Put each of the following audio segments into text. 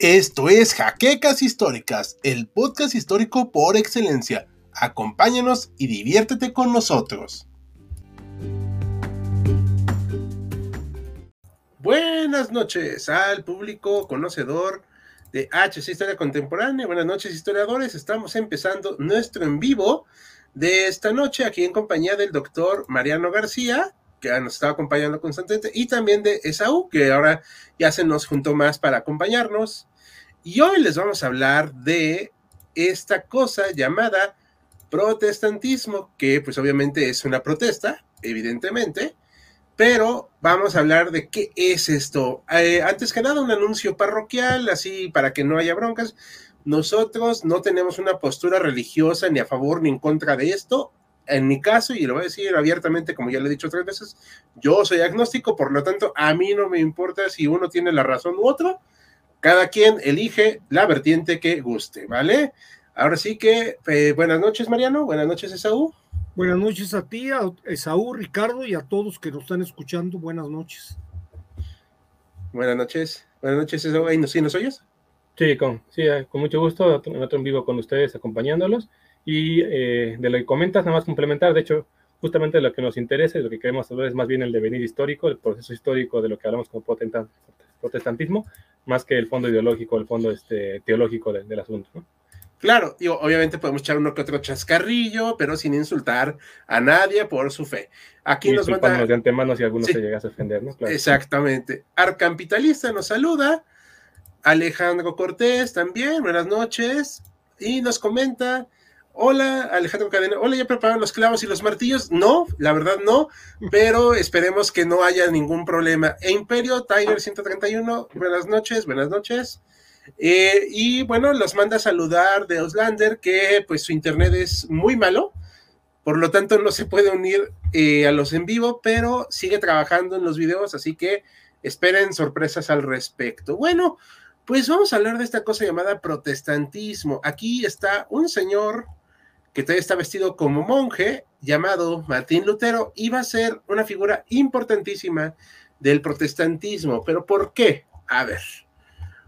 Esto es Jaquecas Históricas, el podcast histórico por excelencia. Acompáñanos y diviértete con nosotros. Buenas noches al público conocedor de HC Historia Contemporánea. Buenas noches, historiadores. Estamos empezando nuestro en vivo de esta noche aquí en compañía del doctor Mariano García, que nos estaba acompañando constantemente, y también de Esaú, que ahora ya se nos juntó más para acompañarnos. Y hoy les vamos a hablar de esta cosa llamada protestantismo, que pues obviamente es una protesta, evidentemente, pero vamos a hablar de qué es esto. Eh, antes que nada, un anuncio parroquial, así para que no haya broncas. Nosotros no tenemos una postura religiosa ni a favor ni en contra de esto. En mi caso, y lo voy a decir abiertamente, como ya le he dicho tres veces, yo soy agnóstico, por lo tanto, a mí no me importa si uno tiene la razón u otro cada quien elige la vertiente que guste, ¿vale? Ahora sí que, eh, buenas noches, Mariano. Buenas noches, Esaú. Buenas noches a ti, a Esaú, Ricardo y a todos que nos están escuchando. Buenas noches. Buenas noches. Buenas noches, Esaú. ¿Sí nos oyes? Sí, con, sí, eh, con mucho gusto. En otro en vivo con ustedes, acompañándolos. Y eh, de lo que comentas, nada más complementar. De hecho, justamente lo que nos interesa y lo que queremos saber es más bien el devenir histórico, el proceso histórico de lo que hablamos como protestantismo, más que el fondo ideológico, el fondo este, teológico del asunto. ¿no? Claro, y obviamente podemos echar uno que otro chascarrillo, pero sin insultar a nadie por su fe. Aquí nos manda... de antemano si alguno se llega a ofender, ¿no? Exactamente. Arcampitalista nos saluda. Alejandro Cortés también, buenas noches. Y nos comenta, Hola, Alejandro Cadena. Hola, ¿ya prepararon los clavos y los martillos? No, la verdad no, pero esperemos que no haya ningún problema. E Imperio, Tiger 131, buenas noches, buenas noches. Eh, y bueno, los manda a saludar de Oslander, que pues su internet es muy malo, por lo tanto no se puede unir eh, a los en vivo, pero sigue trabajando en los videos, así que esperen sorpresas al respecto. Bueno, pues vamos a hablar de esta cosa llamada protestantismo. Aquí está un señor que todavía está vestido como monje, llamado Martín Lutero, iba a ser una figura importantísima del protestantismo. ¿Pero por qué? A ver.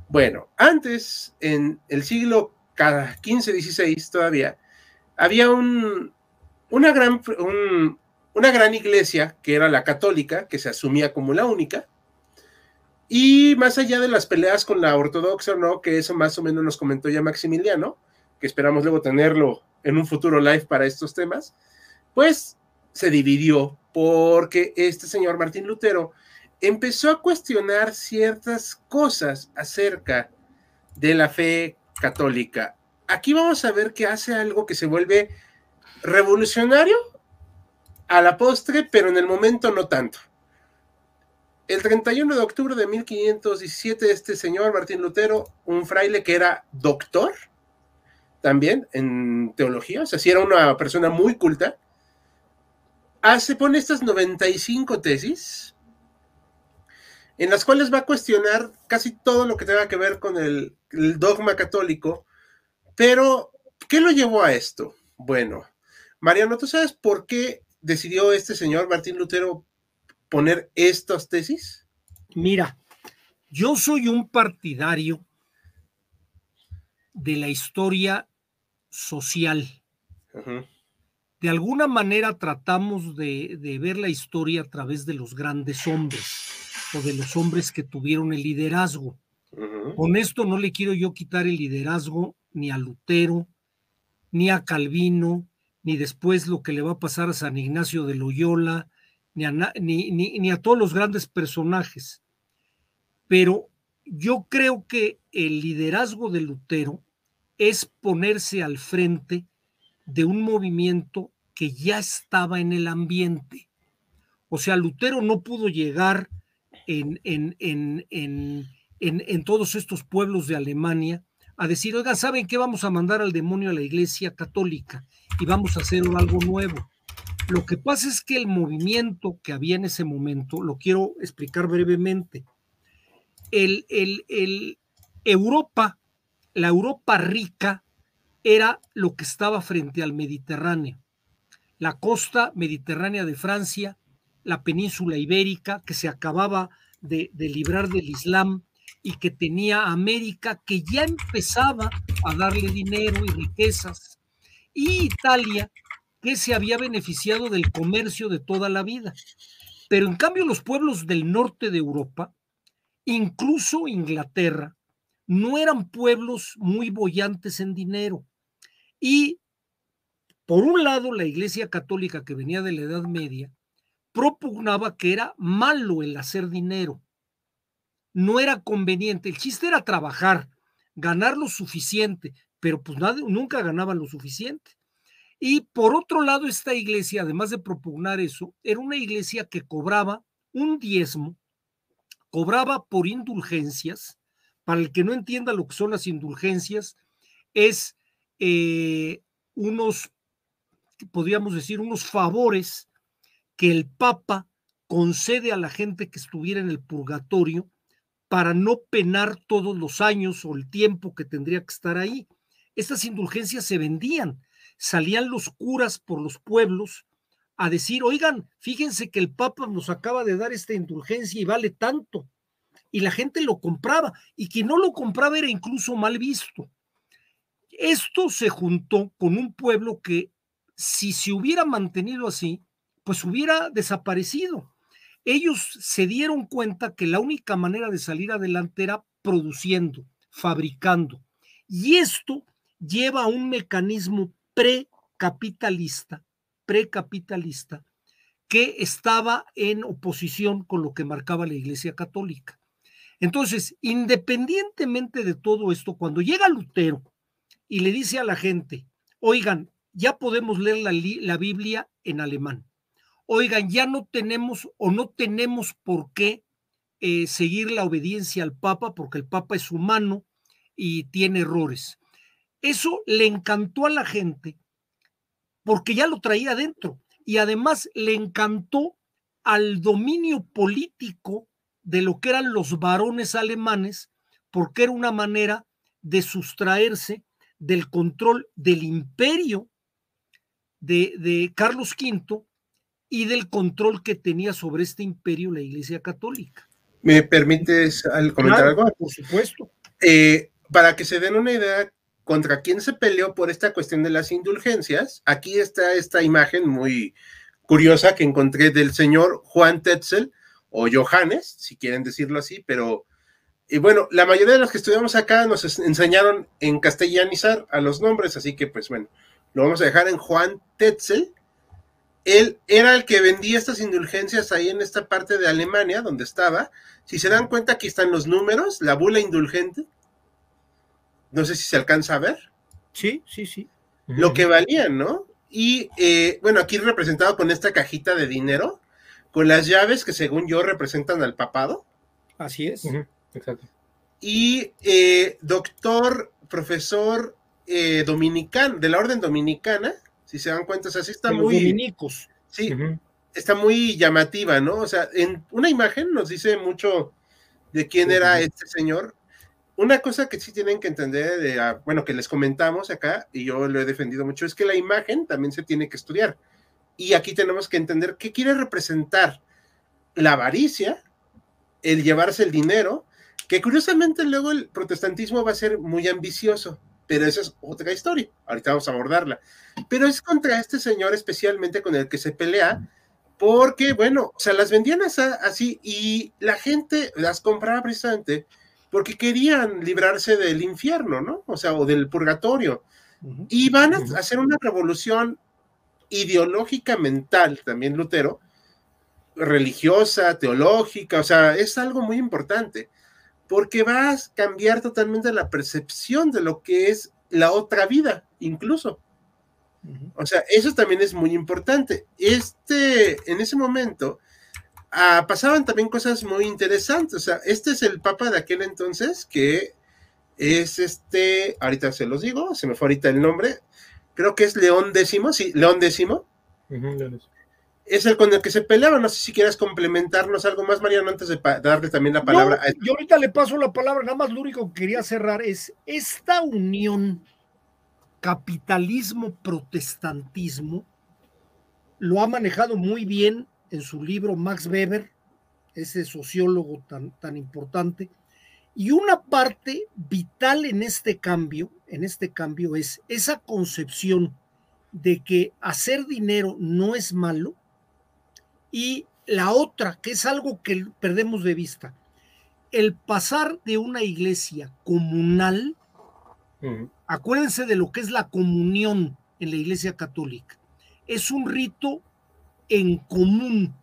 Bueno, antes, en el siglo XV-XVI todavía, había un, una, gran, una gran iglesia que era la católica, que se asumía como la única, y más allá de las peleas con la ortodoxa, ¿no? Que eso más o menos nos comentó ya Maximiliano, que esperamos luego tenerlo en un futuro live para estos temas, pues se dividió porque este señor Martín Lutero empezó a cuestionar ciertas cosas acerca de la fe católica. Aquí vamos a ver que hace algo que se vuelve revolucionario a la postre, pero en el momento no tanto. El 31 de octubre de 1517, este señor Martín Lutero, un fraile que era doctor, también en teología, o sea, si era una persona muy culta, hace, pone estas 95 tesis, en las cuales va a cuestionar casi todo lo que tenga que ver con el, el dogma católico, pero ¿qué lo llevó a esto? Bueno, Mariano, ¿tú sabes por qué decidió este señor Martín Lutero poner estas tesis? Mira, yo soy un partidario de la historia social. De alguna manera tratamos de, ver la historia a través de los grandes hombres o de los hombres que tuvieron el liderazgo. Con esto no le quiero yo quitar el liderazgo ni a Lutero, ni a Calvino, ni después lo que le va a pasar a San Ignacio de Loyola, ni a, ni, ni a todos los grandes personajes. Pero yo creo que el liderazgo de Lutero es ponerse al frente de un movimiento que ya estaba en el ambiente. O sea, Lutero no pudo llegar en, en, en, en, todos estos pueblos de Alemania a decir, oiga, ¿saben qué? Vamos a mandar al demonio a la iglesia católica y vamos a hacer algo nuevo. Lo que pasa es que el movimiento que había en ese momento, lo quiero explicar brevemente, el, el, el Europa la Europa rica era lo que estaba frente al Mediterráneo. La costa mediterránea de Francia, la península ibérica, que se acababa de, librar del Islam, y que tenía América, que ya empezaba a darle dinero y riquezas, y Italia, que se había beneficiado del comercio de toda la vida. Pero en cambio los pueblos del norte de Europa, incluso Inglaterra, no eran pueblos muy bollantes en dinero. Y por un lado, la Iglesia Católica que venía de la Edad Media propugnaba que era malo el hacer dinero. No era conveniente. El chiste era trabajar, ganar lo suficiente, pero pues nunca ganaban lo suficiente. Y por otro lado, esta iglesia, además de propugnar eso, era una iglesia que cobraba un diezmo, cobraba por indulgencias. Para el que no entienda lo que son las indulgencias, es eh, unos, podríamos decir, unos favores que el Papa concede a la gente que estuviera en el purgatorio para no penar todos los años o el tiempo que tendría que estar ahí. Estas indulgencias se vendían salían los curas por los pueblos a decir, oigan, fíjense que el Papa nos acaba de dar esta indulgencia y vale tanto. Y la gente lo compraba, y quien no lo compraba era incluso mal visto. Esto se juntó con un pueblo que, si se hubiera mantenido así, pues hubiera desaparecido. Ellos se dieron cuenta que la única manera de salir adelante era produciendo, fabricando. Y esto lleva a un mecanismo precapitalista, precapitalista, que estaba en oposición con lo que marcaba la Iglesia Católica. Entonces, independientemente de todo esto, cuando llega Lutero y le dice a la gente, oigan, ya podemos leer la, Biblia en alemán, oigan, ya no tenemos o no tenemos por qué eh, seguir la obediencia al Papa porque el Papa es humano y tiene errores. Eso le encantó a la gente porque ya lo traía dentro y además le encantó al dominio político de lo que eran los varones alemanes porque era una manera de sustraerse del control del imperio de, Carlos V y del control que tenía sobre este imperio la Iglesia Católica. ¿Me permites comentar algo? Por supuesto. Eh, para que se den una idea, contra quién se peleó por esta cuestión de las indulgencias. Aquí está esta imagen muy curiosa que encontré del señor Juan Tetzel o Johannes, si quieren decirlo así, pero y bueno, la mayoría de los que estudiamos acá nos enseñaron en castellanizar a los nombres, así que pues bueno, lo vamos a dejar en Juan Tetzel. Él era el que vendía estas indulgencias ahí en esta parte de Alemania, donde estaba. Si se dan cuenta, aquí están los números, la bula indulgente, no sé si se alcanza a ver. Sí, sí, sí. Lo que valían, ¿no? Y eh, bueno, aquí representado con esta cajita de dinero, con las llaves que según yo representan al papado. Así es. Exacto. Y eh, doctor, profesor eh, dominicano, de la orden dominicana, si se dan cuenta, o sea, sí está muy... Dominicos. Sí, está muy llamativa, ¿no? O sea, en una imagen nos dice mucho de quién era este señor una cosa que sí tienen que entender, de, ah, bueno, que les comentamos acá, y yo lo he defendido mucho, es que la imagen también se tiene que estudiar. Y aquí tenemos que entender qué quiere representar la avaricia, el llevarse el dinero, que curiosamente luego el protestantismo va a ser muy ambicioso, pero esa es otra historia, ahorita vamos a abordarla. Pero es contra este señor especialmente con el que se pelea, porque, bueno, o sea, las vendían así y la gente las compraba precisamente porque querían librarse del infierno, ¿no? O sea, o del purgatorio. Y van a hacer una revolución ideológica mental, también Lutero, religiosa, teológica, o sea, es algo muy importante, porque va a cambiar totalmente la percepción de lo que es la otra vida, incluso. O sea, eso también es muy importante. Este, en ese momento, Ah, pasaban también cosas muy interesantes. O sea, este es el papa de aquel entonces que es este, ahorita se los digo, se me fue ahorita el nombre, creo que es León X, sí, León X. es el con el que se peleaba. No sé si quieres complementarnos algo más, Mariano, antes de darle también la palabra. a... Yo ahorita le paso la palabra, nada más lo único que quería cerrar es esta unión capitalismo-protestantismo lo ha manejado muy bien en su libro Max Weber, ese sociólogo tan, tan importante, Y una parte vital en este cambio, en este cambio es esa concepción de que hacer dinero no es malo y la otra, que es algo que perdemos de vista, el pasar de una iglesia comunal, acuérdense de lo que es la comunión en la iglesia católica, es un rito en común,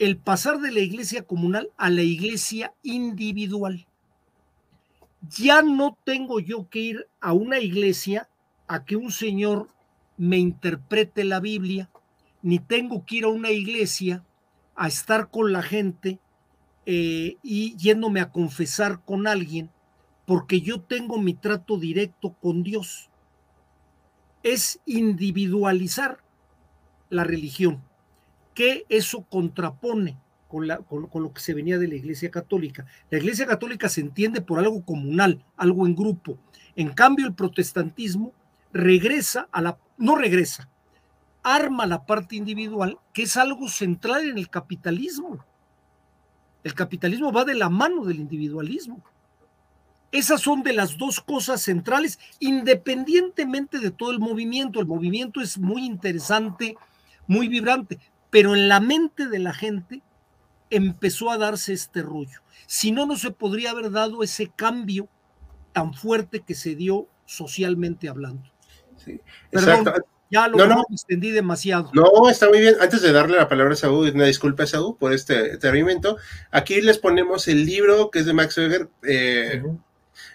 el pasar de la iglesia comunal a la iglesia individual. Ya no tengo yo que ir a una iglesia a que un señor me interprete la Biblia, ni tengo que ir a una iglesia a estar con la gente eh, y yéndome a confesar con alguien, porque yo tengo mi trato directo con Dios. Es individualizar la religión, que eso contrapone con, lo que se venía de la Iglesia Católica. La Iglesia Católica se entiende por algo comunal, algo en grupo. En cambio, el protestantismo regresa a la, no regresa, arma la parte individual, que es algo central en el capitalismo. El capitalismo va de la mano del individualismo. Esas son de las dos cosas centrales, independientemente de todo el movimiento. El movimiento es muy interesante, muy vibrante, pero en la mente de la gente empezó a darse este rollo. Si no, no se podría haber dado ese cambio tan fuerte que se dio socialmente hablando. Sí, Perdón, ya lo extendí demasiado. No, está muy bien. Antes de darle la palabra a Saúl, una disculpa a Saúl por este atrevimiento. Aquí les ponemos el libro que es de Max Weber. Eh,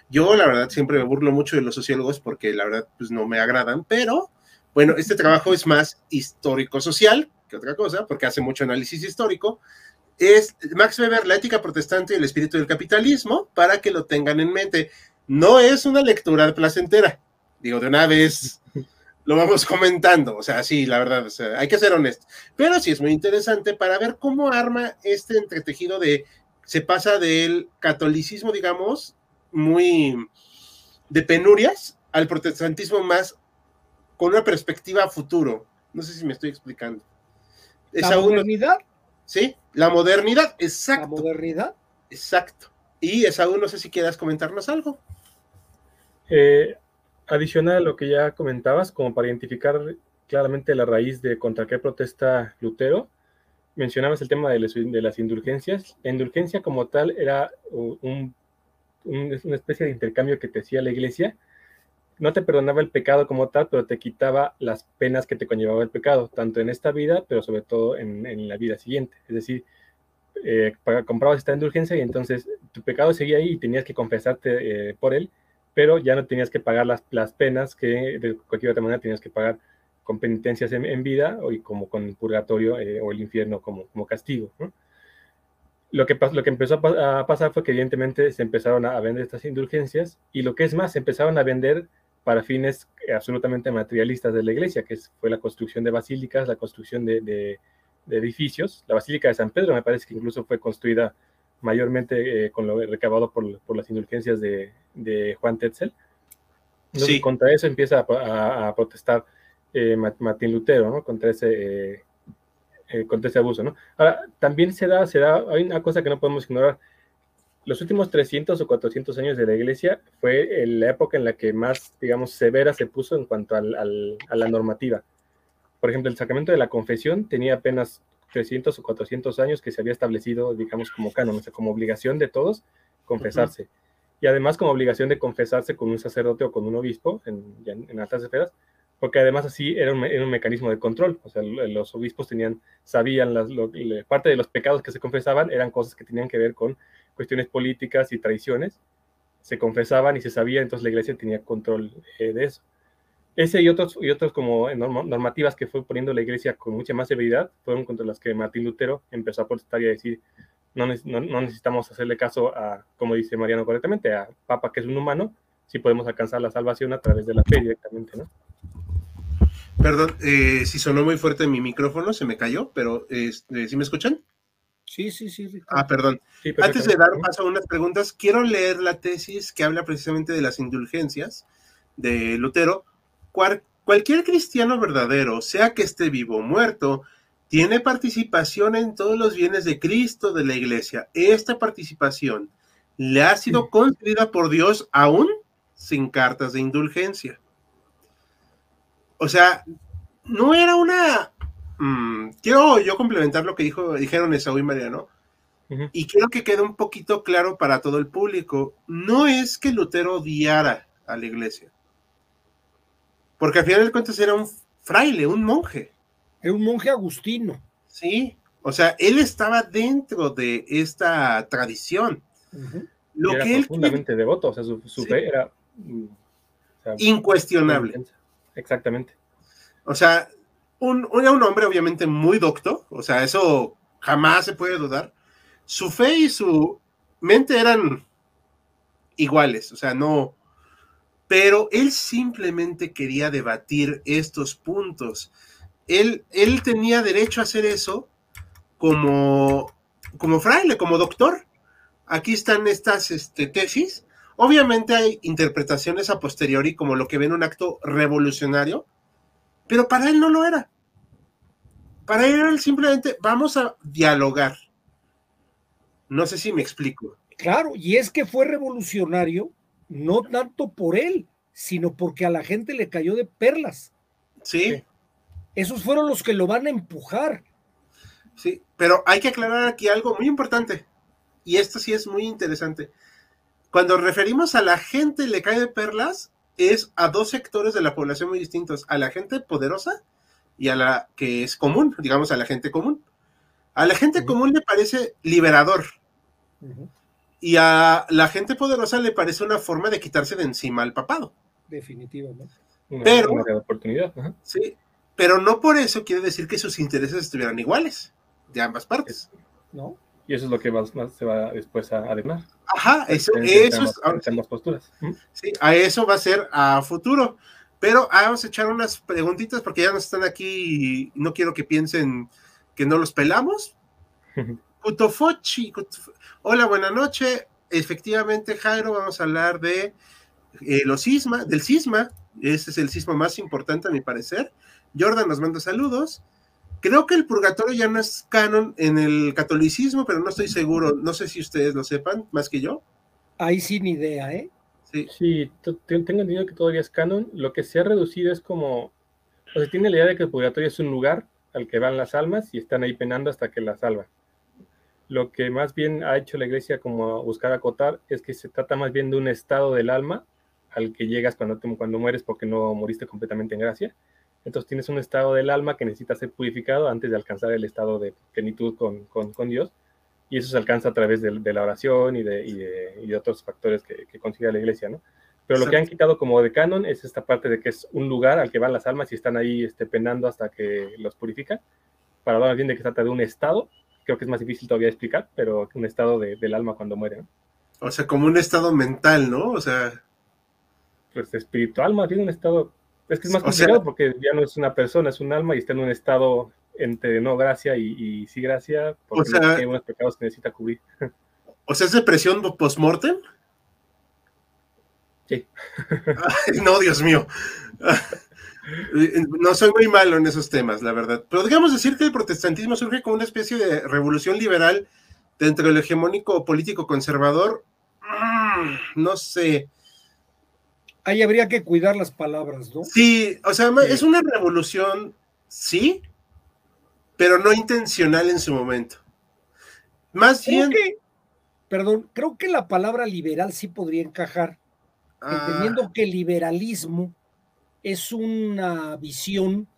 yo, la verdad, siempre me burlo mucho de los sociólogos porque la verdad, pues no me agradan, pero bueno, este trabajo es más histórico-social que otra cosa, porque hace mucho análisis histórico. Es Max Weber, La ética protestante y el espíritu del capitalismo, para que lo tengan en mente. No es una lectura placentera, digo, de una vez lo vamos comentando, o sea, sí, la verdad, hay que ser honesto, pero sí es muy interesante para ver cómo arma este entretejido de, se pasa del catolicismo, digamos, muy de penurias, al protestantismo más con una perspectiva futuro. No sé si me estoy explicando. ¿La modernidad? Sí, la modernidad, exacto. La modernidad. Exacto. Y Esaú, no sé si quieras comentarnos algo. Eh, adicional a lo que ya comentabas, como para identificar claramente la raíz de contra qué protesta Lutero, mencionabas el tema de, las indulgencias. La indulgencia como tal era una especie de intercambio que te hacía la iglesia no te perdonaba el pecado como tal, pero te quitaba las penas que te conllevaba el pecado, tanto en esta vida, pero sobre todo en, la vida siguiente. Es decir, eh, comprabas esta indulgencia y entonces tu pecado seguía ahí y tenías que confesarte eh, por él, pero ya no tenías que pagar las, las, penas que de cualquier otra manera tenías que pagar con penitencias en, vida o como con purgatorio eh, o el infierno como, como castigo. Lo que, lo que empezó a, pasar fue que evidentemente se empezaron a vender estas indulgencias y lo que es más, se empezaron a vender para fines absolutamente materialistas de la iglesia, que fue la construcción de basílicas, la construcción de, edificios. La Basílica de San Pedro me parece que incluso fue construida mayormente eh, con lo recabado por, las indulgencias de, Juan Tetzel. Entonces, contra eso empieza a, protestar eh, Martín Lutero, ¿no? Contra ese, eh, contra ese abuso, ¿no? Ahora, también se da, se da, hay una cosa que no podemos ignorar, los últimos 300 o 400 años de la iglesia fue la época en la que más, digamos, severa se puso en cuanto a la normativa. Por ejemplo, el sacramento de la confesión tenía apenas 300 o 400 años que se había establecido, digamos, como canon, como obligación de todos confesarse. Y además como obligación de confesarse con un sacerdote o con un obispo en, en altas esferas, porque además así era un, mecanismo de control. O sea, los obispos tenían, sabían, las, parte de los pecados que se confesaban eran cosas que tenían que ver con cuestiones políticas y tradiciones, se confesaban y se sabía, entonces la iglesia tenía control eh, de eso. Ese y otros, y otros como normativas que fue poniendo la iglesia con mucha más severidad fueron contra las que Martín Lutero empezó a protestar y a decir, no, no, necesitamos hacerle caso a, como dice Mariano correctamente, a Papa que es un humano, si podemos alcanzar la salvación a través de la fe directamente, ¿no? Perdón, eh, si sonó muy fuerte mi micrófono, se me cayó, pero este, ¿sí me escuchan? Sí, sí, sí. Ah, perdón. Antes de dar paso a unas preguntas, quiero leer la tesis que habla precisamente de las indulgencias de Lutero. cualquier cristiano verdadero, sea que esté vivo o muerto, tiene participación en todos los bienes de Cristo de la iglesia. Esta participación le ha sido concedida por Dios aún sin cartas de indulgencia. O sea, no era una... Mm, quiero yo complementar lo que dijo, dijeron Esaú y Mariano, y quiero que quede un poquito claro para todo el público. No es que Lutero odiara a la iglesia, porque al final de cuentas era un fraile, un monje. Era un monje agustino. Sí, o sea, él estaba dentro de esta tradición. Lo que él profundamente devoto, o sea, su, fe era mm, incuestionable. Exactamente. O sea, un, un hombre obviamente muy docto, o sea, eso jamás se puede dudar. Su fe y su mente eran iguales, o sea, no, pero él simplemente quería debatir estos puntos. Él, él tenía derecho a hacer eso como, como fraile, como doctor. Aquí están estas este, tesis. Obviamente hay interpretaciones a posteriori como lo que ven un acto revolucionario, pero para él no lo era. Para él simplemente vamos a dialogar. No sé si me explico. Claro, y es que fue revolucionario no tanto por él, sino porque a la gente le cayó de perlas. Sí. Esos fueron los que lo van a empujar. Sí, pero hay que aclarar aquí algo muy importante, y esto sí es muy interesante. Cuando referimos a la gente le cae de perlas, es a dos sectores de la población muy distintos, a la gente poderosa y a la que es común, digamos a la gente común. A la gente común le parece liberador, y a la gente poderosa le parece una forma de quitarse de encima al papado. Definitivamente. pero, oportunidad. Sí, pero no por eso quiere decir que sus intereses estuvieran iguales, de ambas partes. ¿No? Y eso es lo que más, se va después a además. Ajá, eso, eso es. Ambas posturas. Sí, a eso va a ser a futuro. Pero vamos a echar unas preguntitas porque ya no están aquí y no quiero que piensen que no los pelamos. Kutofochi, Hola, buena noche. Efectivamente, Jairo, vamos a hablar de eh, los sisma, del sisma. Ese es el sisma más importante, a mi parecer. Jordan nos manda saludos. Creo que el purgatorio ya no es canon en el catolicismo, pero no estoy seguro. No sé si ustedes lo sepan, más que yo. Ahí sin idea, ¿eh? Sí, sí tengo entendido que todavía es canon. Lo que se ha reducido es como, o sea, tiene la idea de que el purgatorio es un lugar al que van las almas y están ahí penando hasta que las salvan. Lo que más bien ha hecho la iglesia como buscar acotar es que se trata más bien de un estado del alma al que llegas cuando, cuando mueres porque no moriste completamente en gracia. Entonces tienes un estado del alma que necesita ser purificado antes de alcanzar el estado de plenitud con, con, Dios. Y eso se alcanza a través de, la oración y de, y de, otros factores que, que consigue la iglesia, ¿no? Pero lo que han quitado como de canon es esta parte de que es un lugar al que van las almas y están ahí este, penando hasta que los purifican. Para hablar bien de que se trata de un estado creo que es más difícil todavía explicar, pero un estado del alma cuando muere. O sea, como un estado mental, ¿no? O sea. Pues espiritual, más bien un estado. Es que es más complicado porque ya no es una persona, es un alma y está en un estado entre no gracia y, sí gracia, porque tiene unos pecados que necesita cubrir. O sea, es depresión post-mortem. Sí. no, Dios mío. No soy muy malo en esos temas, la verdad. Pero digamos decir que el protestantismo surge como una especie de revolución liberal dentro del hegemónico político conservador. Mm, no sé. Ahí habría que cuidar las palabras, ¿no? Sí, o sea, es una revolución, sí, pero no intencional en su momento. Más bien. perdón, creo que la palabra liberal sí podría encajar, ah. entendiendo que liberalismo es una visión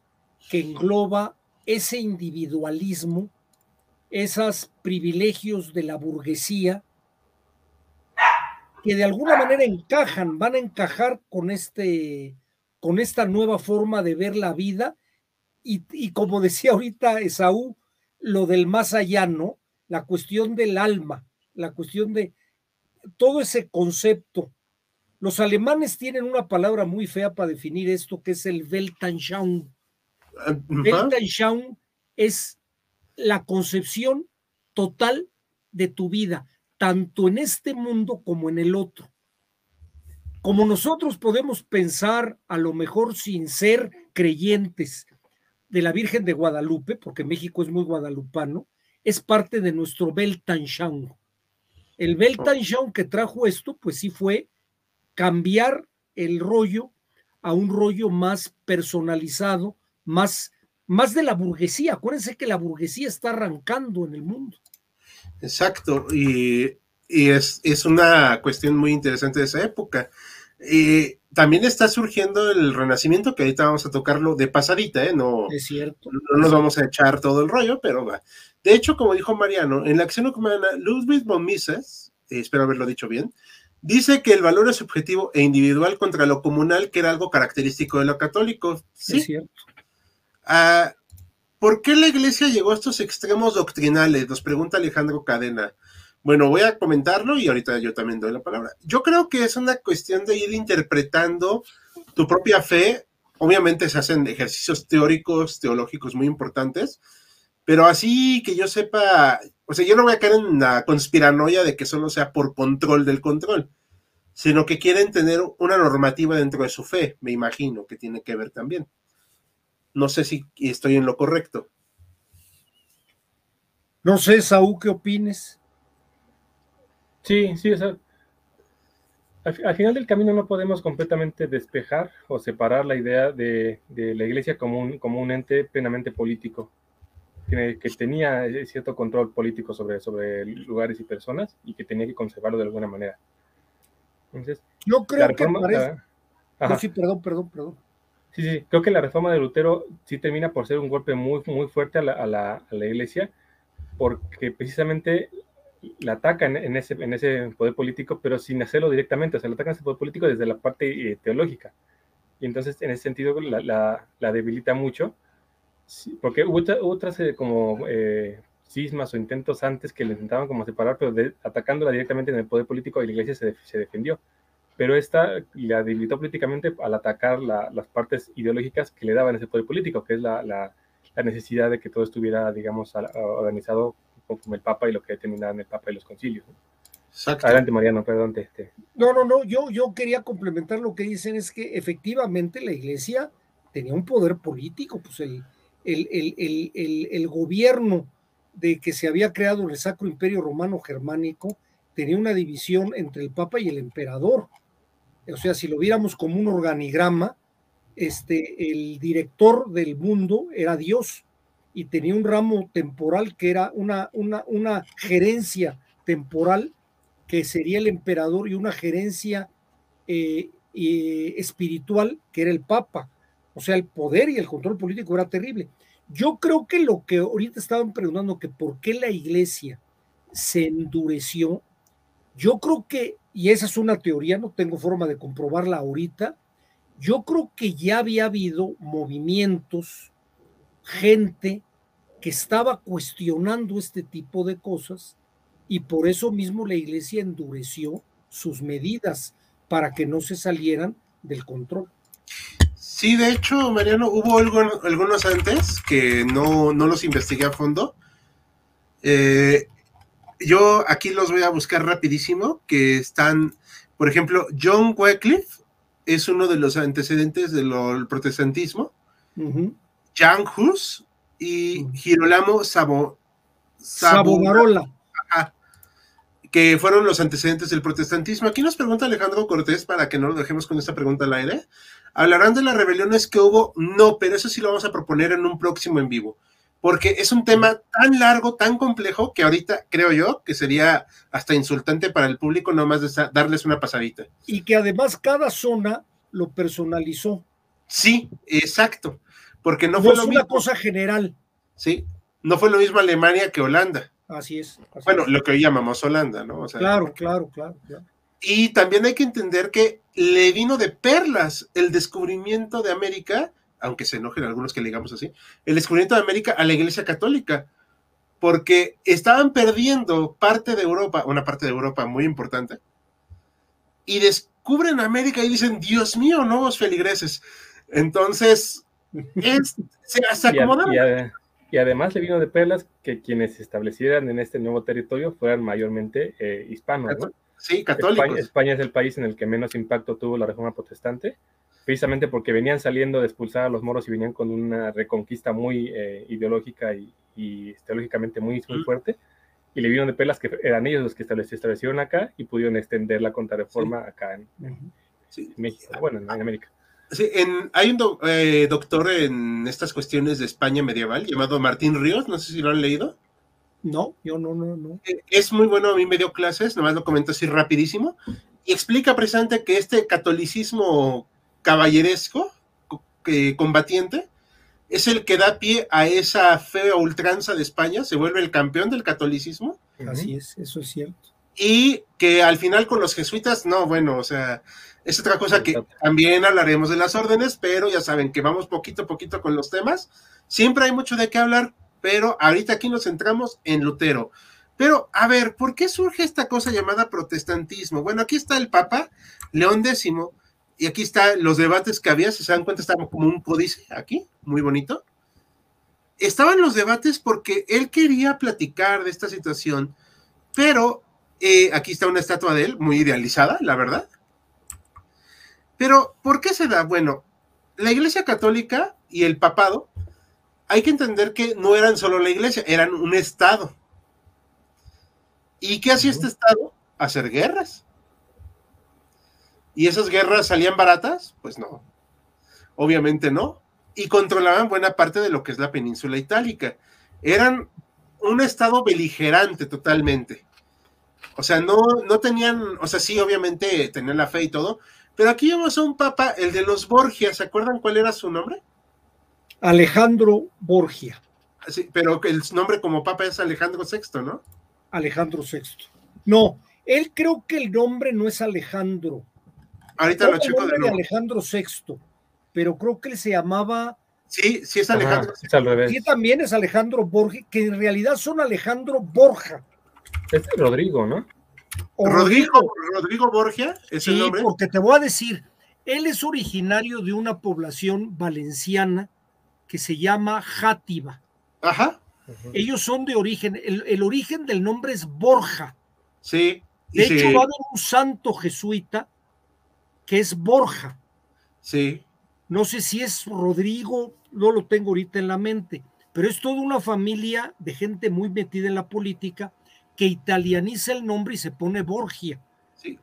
que engloba ese individualismo, esos privilegios de la burguesía, que de alguna manera encajan, van a encajar con, este, con esta nueva forma de ver la vida. Y, y como decía ahorita Esaú, lo del más allá, ¿no? La cuestión del alma, la cuestión de todo ese concepto los alemanes tienen una palabra muy fea para definir esto, que es el Weltanschauung. Weltanschauung es la concepción total de tu vida, tanto en este mundo como en el otro. Como nosotros podemos pensar, a lo mejor sin ser creyentes de la Virgen de Guadalupe, porque México es muy guadalupano, es parte de nuestro Weltanschauung. El Weltanschauung que trajo esto, pues sí fue cambiar el rollo a un rollo más personalizado, más, más de la burguesía. Acuérdense que la burguesía está arrancando en el mundo. Exacto, y, es, es, una cuestión muy interesante de esa época. Y también está surgiendo el renacimiento, que ahorita vamos a tocarlo de pasadita, ¿eh? No, es cierto. No nos vamos a echar todo el rollo, pero va. De hecho, como dijo Mariano, en la acción humana, Ludwig von Mises, eh, espero haberlo dicho bien, dice que el valor es subjetivo e individual contra lo comunal, que era algo característico de lo católico. Sí, es cierto. Ah, ¿Por qué la iglesia llegó a estos extremos doctrinales? Nos pregunta Alejandro Cadena. Bueno, voy a comentarlo y ahorita yo también doy la palabra. Yo creo que es una cuestión de ir interpretando tu propia fe. Obviamente se hacen ejercicios teóricos, teológicos muy importantes, pero así que yo sepa, o sea, yo no voy a caer en la conspiranoia de que solo sea por control del control, sino que quieren tener una normativa dentro de su fe, me imagino que tiene que ver también. No sé si estoy en lo correcto. No sé, Saúl, ¿qué opines? Sí, sí, o sea, al, final del camino no podemos completamente despejar o separar la idea de, la iglesia como un, como un ente plenamente político, que, tenía cierto control político sobre, sobre lugares y personas y que tenía que conservarlo de alguna manera. Entonces, yo creo que parece... sí, perdón, perdón, perdón. Sí, sí, creo que la reforma de Lutero sí termina por ser un golpe muy, muy fuerte a la, a la, a la iglesia, porque precisamente la atacan en ese, en ese poder político, pero sin hacerlo directamente, o sea, la atacan ese poder político desde la parte eh, teológica. Y entonces, en ese sentido, la, la, debilita mucho, porque hubo, otras eh, como eh, cismas o intentos antes que le intentaban como separar, pero atacándola directamente en el poder político y la iglesia se, se defendió. Pero esta la debilitó políticamente al atacar las partes ideológicas que le daban ese poder político, que es la, la necesidad de que todo estuviera, digamos, organizado como el Papa y lo que determinaban el Papa y los concilios. Adelante, Mariano, perdón. No, no, no, yo, yo quería complementar lo que dicen, es que efectivamente la iglesia tenía un poder político, pues el, el, gobierno de que se había creado el Sacro Imperio Romano Germánico tenía una división entre el Papa y el emperador. O sea, si lo viéramos como un organigrama, este, el director del mundo era Dios y tenía un ramo temporal que era una, una, una gerencia temporal que sería el emperador y una gerencia eh, espiritual que era el papa. O sea, el poder y el control político era terrible. Yo creo que lo que ahorita estaban preguntando, que por qué la iglesia se endureció, yo creo que, y esa es una teoría, no tengo forma de comprobarla ahorita, yo creo que ya había habido movimientos gente que estaba cuestionando este tipo de cosas y por eso mismo la iglesia endureció sus medidas para que no se salieran del control. Sí, de hecho, Mariano, hubo algunos antes que no, los investigué a fondo. Eh, yo aquí los voy a buscar rapidísimo, que están, por ejemplo, John Wycliffe es uno de los antecedentes del protestantismo. Jan Hus y Girolamo Sabo, Savonarola. que fueron los antecedentes del protestantismo. Aquí nos pregunta Alejandro Cortés, para que no lo dejemos con esta pregunta al aire. ¿Hablarán de las rebeliones que hubo? No, pero eso sí lo vamos a proponer en un próximo en vivo, porque es un tema tan largo, tan complejo, que ahorita creo yo que sería hasta insultante para el público nomás de darles una pasadita. Y que además cada zona lo personalizó. Sí, exacto porque no, fue lo una cosa general. Sí, no fue lo mismo Alemania que Holanda. Así es. bueno, lo que hoy llamamos Holanda, ¿no? claro, claro, claro, Y también hay que entender que le vino de perlas el descubrimiento de América, aunque se enojen algunos que le digamos así, el descubrimiento de América a la Iglesia Católica, porque estaban perdiendo parte de Europa, una parte de Europa muy importante, y descubren América y dicen, Dios mío, nuevos feligreses. Entonces, y, además le vino de perlas que quienes se establecieran en este nuevo territorio fueran mayormente eh, hispanos. Sí, católicos. España, es el país en el que menos impacto tuvo la reforma protestante, precisamente porque venían saliendo de expulsar a los moros y venían con una reconquista muy eh, ideológica y, teológicamente muy, muy fuerte. y le vieron de pelas que eran ellos los que se establecieron acá y pudieron extender la contrarreforma acá en, México, bueno, en, América. Sí, hay un eh, doctor en estas cuestiones de España medieval llamado Martín Ríos, no sé si lo han leído. No, yo no, no, no. Eh, es muy bueno, a mí me dio clases, nomás lo comento así rapidísimo, y explica precisamente que este catolicismo caballeresco, combatiente, es el que da pie a esa fea ultranza de España, se vuelve el campeón del catolicismo. Así es, eso es cierto. Y que al final con los jesuitas, no, bueno, o sea, es otra cosa que también hablaremos de las órdenes, pero ya saben que vamos poquito a poquito con los temas. Siempre hay mucho de qué hablar, pero ahorita aquí nos centramos en Lutero. Pero, a ver, ¿por qué surge esta cosa llamada protestantismo? Bueno, aquí está el Papa, León X, y aquí están los debates que había, si se dan cuenta, estaba como un códice aquí, muy bonito. Estaban los debates porque él quería platicar de esta situación, pero eh, aquí está una estatua de él, muy idealizada, la verdad. Pero, ¿por qué se da? Bueno, la Iglesia Católica y el papado hay que entender que no eran solo la iglesia, eran un Estado. ¿Y qué hacía este Estado? Hacer guerras. ¿Y esas guerras salían baratas? Pues no. Obviamente no. Y controlaban buena parte de lo que es la península itálica. Eran un Estado beligerante totalmente. O sea, no, no tenían, o sea, sí, obviamente tenían la fe y todo, pero aquí vemos a un papa, el de los Borgia, ¿se acuerdan cuál era su nombre? Alejandro Borgia. Sí, pero el nombre como papa es Alejandro VI, ¿no? Alejandro VI. No, él creo que el nombre no es Alejandro. Ahorita lo checo de, de Alejandro VI, pero creo que él se llamaba. Sí, sí es Alejandro. Sí, también es Alejandro Borgia, que en realidad son Alejandro Borja. Este es Rodrigo, ¿no? Rodrigo, Rodrigo Borgia es el nombre. Porque te voy a decir, él es originario de una población valenciana que se llama Játiva. Ajá. Ellos son de origen, el, origen del nombre es Borja. Sí. De hecho, va a haber un santo jesuita que es Borja. Sí. No sé si es Rodrigo, no lo tengo ahorita en la mente, pero es toda una familia de gente muy metida en la política que italianiza el nombre y se pone Borgia. Sí.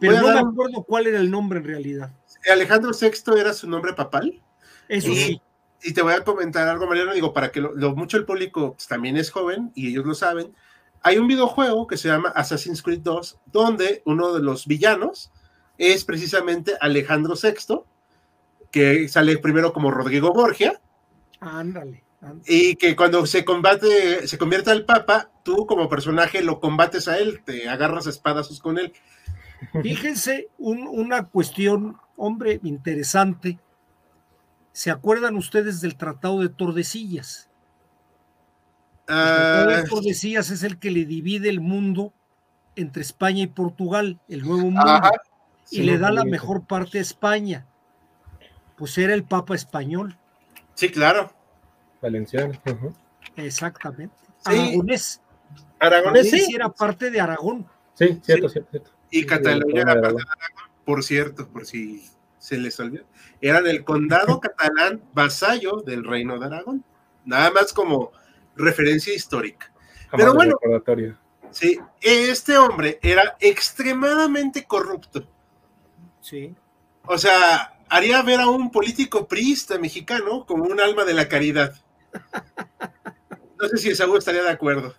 pero no me acuerdo cuál era el nombre en realidad. Alejandro VI era su nombre papal. Eso sí y te voy a comentar algo, Mariano, digo, para que lo, mucho el público pues, también es joven y ellos lo saben. Hay un videojuego que se llama Assassin's Creed 2, donde uno de los villanos es precisamente Alejandro VI, que sale primero como Rodrigo Borgia. Ándale. Y que cuando se combate, se convierte al Papa, tú como personaje lo combates a él, te agarras espadazos con él. Fíjense una cuestión, hombre, interesante ¿Se acuerdan ustedes del Tratado de Tordesillas? el Tratado de ah, Tordesillas es el que le divide el mundo entre España y Portugal, el nuevo mundo, y le da la mejor parte a España. Pues era el Papa español. Sí, claro. Valenciano. Exactamente. Aragonés. Aragonés, sí. era parte de Aragón. Sí, cierto, cierto. Y Cataluña era parte de Aragón, por cierto, por si se les olvidó, eran el condado catalán vasallo del reino de Aragón. Nada más como referencia histórica. Pero bueno, sí, este hombre era extremadamente corrupto. Sí. O sea, haría ver a un político priista mexicano como un alma de la caridad. No sé si Saúl estaría de acuerdo.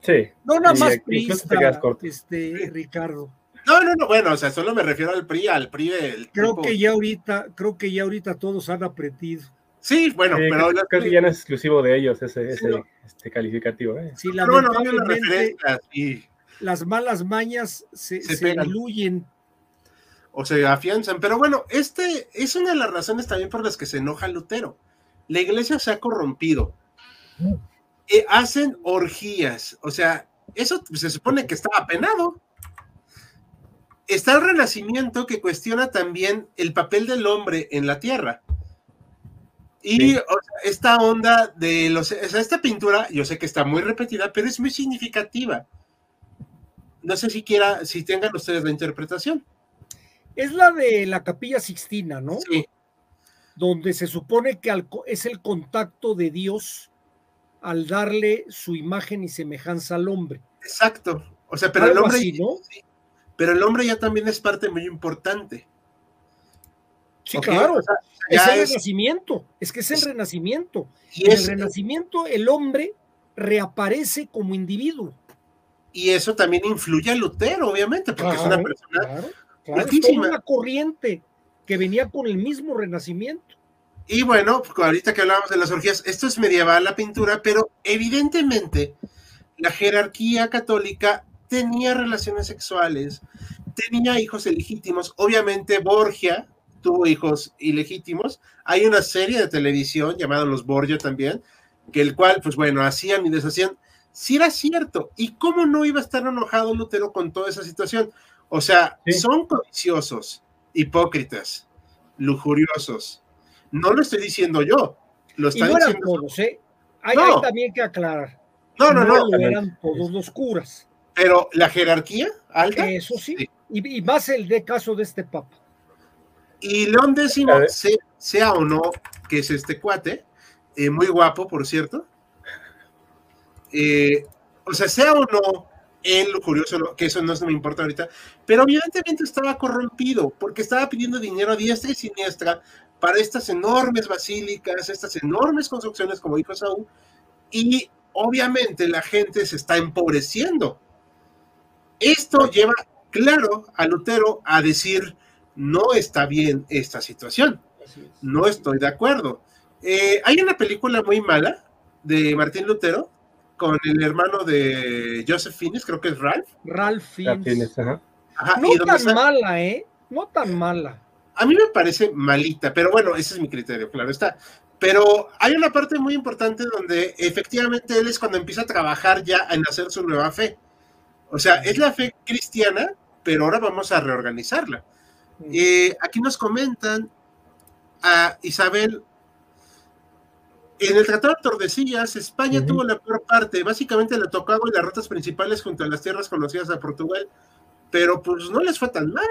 Sí. No nada más priista, este, Ricardo. No, no, no, bueno, o sea, solo me refiero al PRI, al PRI del. Creo que ya ahorita, creo que ya ahorita todos han aprendido. Sí, bueno, pero creo que ya no es exclusivo de ellos ese, ese este calificativo. ¿eh? Sí, lamentablemente, las malas mañas se, se, diluyen. O se afianzan, pero bueno, este es una de las razones también por las que se enoja Lutero. La iglesia se ha corrompido. Eh, hacen orgías, o sea, eso se supone que estaba penado está el Renacimiento que cuestiona también el papel del hombre en la tierra. Y esta onda de los. O sea, esta pintura, yo sé que está muy repetida, pero es muy significativa. No sé si quiera, si tengan ustedes la interpretación. Es la de la Capilla Sixtina, ¿no? Sí. Donde se supone que es el contacto de Dios al darle su imagen y semejanza al hombre. Exacto. O sea, pero el hombre. pero el hombre ya también es parte muy importante. Sí, claro. es el renacimiento. Es que es el renacimiento. Y en el renacimiento el hombre reaparece como individuo. Y eso también influye a Lutero, obviamente, porque es una persona claro, es una corriente que venía con el mismo renacimiento. Y bueno, ahorita que hablábamos de las orgías, esto es medieval la pintura, pero evidentemente la jerarquía católica tenía relaciones sexuales, tenía hijos ilegítimos. Obviamente Borgia tuvo hijos ilegítimos. Hay una serie de televisión llamada Los Borgia también, que el cual, pues bueno, hacían y deshacían. Si era cierto. ¿Y cómo no iba a estar enojado Lutero con toda esa situación? O sea, son codiciosos, hipócritas, lujuriosos. No lo estoy diciendo yo. Lo está y diciendo. Todos, ¿eh? Hay, también que aclarar. No, no, no. eran todos los curas. Pero la jerarquía alta. Eso sí. Y, más el de caso de este papa. Y León X, sea, o no, que es este cuate, eh, muy guapo, por cierto. Eh, o sea, sea o no él curioso, que eso no me importa ahorita, pero evidentemente estaba corrompido porque estaba pidiendo dinero a diestra y siniestra para estas enormes basílicas, estas enormes construcciones, como dijo Saúl, y obviamente la gente se está empobreciendo. Esto lleva claro a Lutero a decir, no está bien esta situación, no estoy de acuerdo. Eh, hay una película muy mala de Martín Lutero, con el hermano de Joseph Fiennes, creo que es Ralph. Ralph Fiennes. no tan mala, ¿eh? No tan mala. A mí me parece malita, pero bueno, ese es mi criterio, claro está. Pero hay una parte muy importante donde efectivamente él es cuando empieza a trabajar ya en hacer su nueva fe. O sea, es la fe cristiana, pero ahora vamos a reorganizarla. Eh, aquí nos comentan a Isabel en el Tratado de Tordesillas, España tuvo la peor parte. Básicamente le tocaba las rutas principales junto a las tierras conocidas a Portugal, pero pues no les fue tan mal.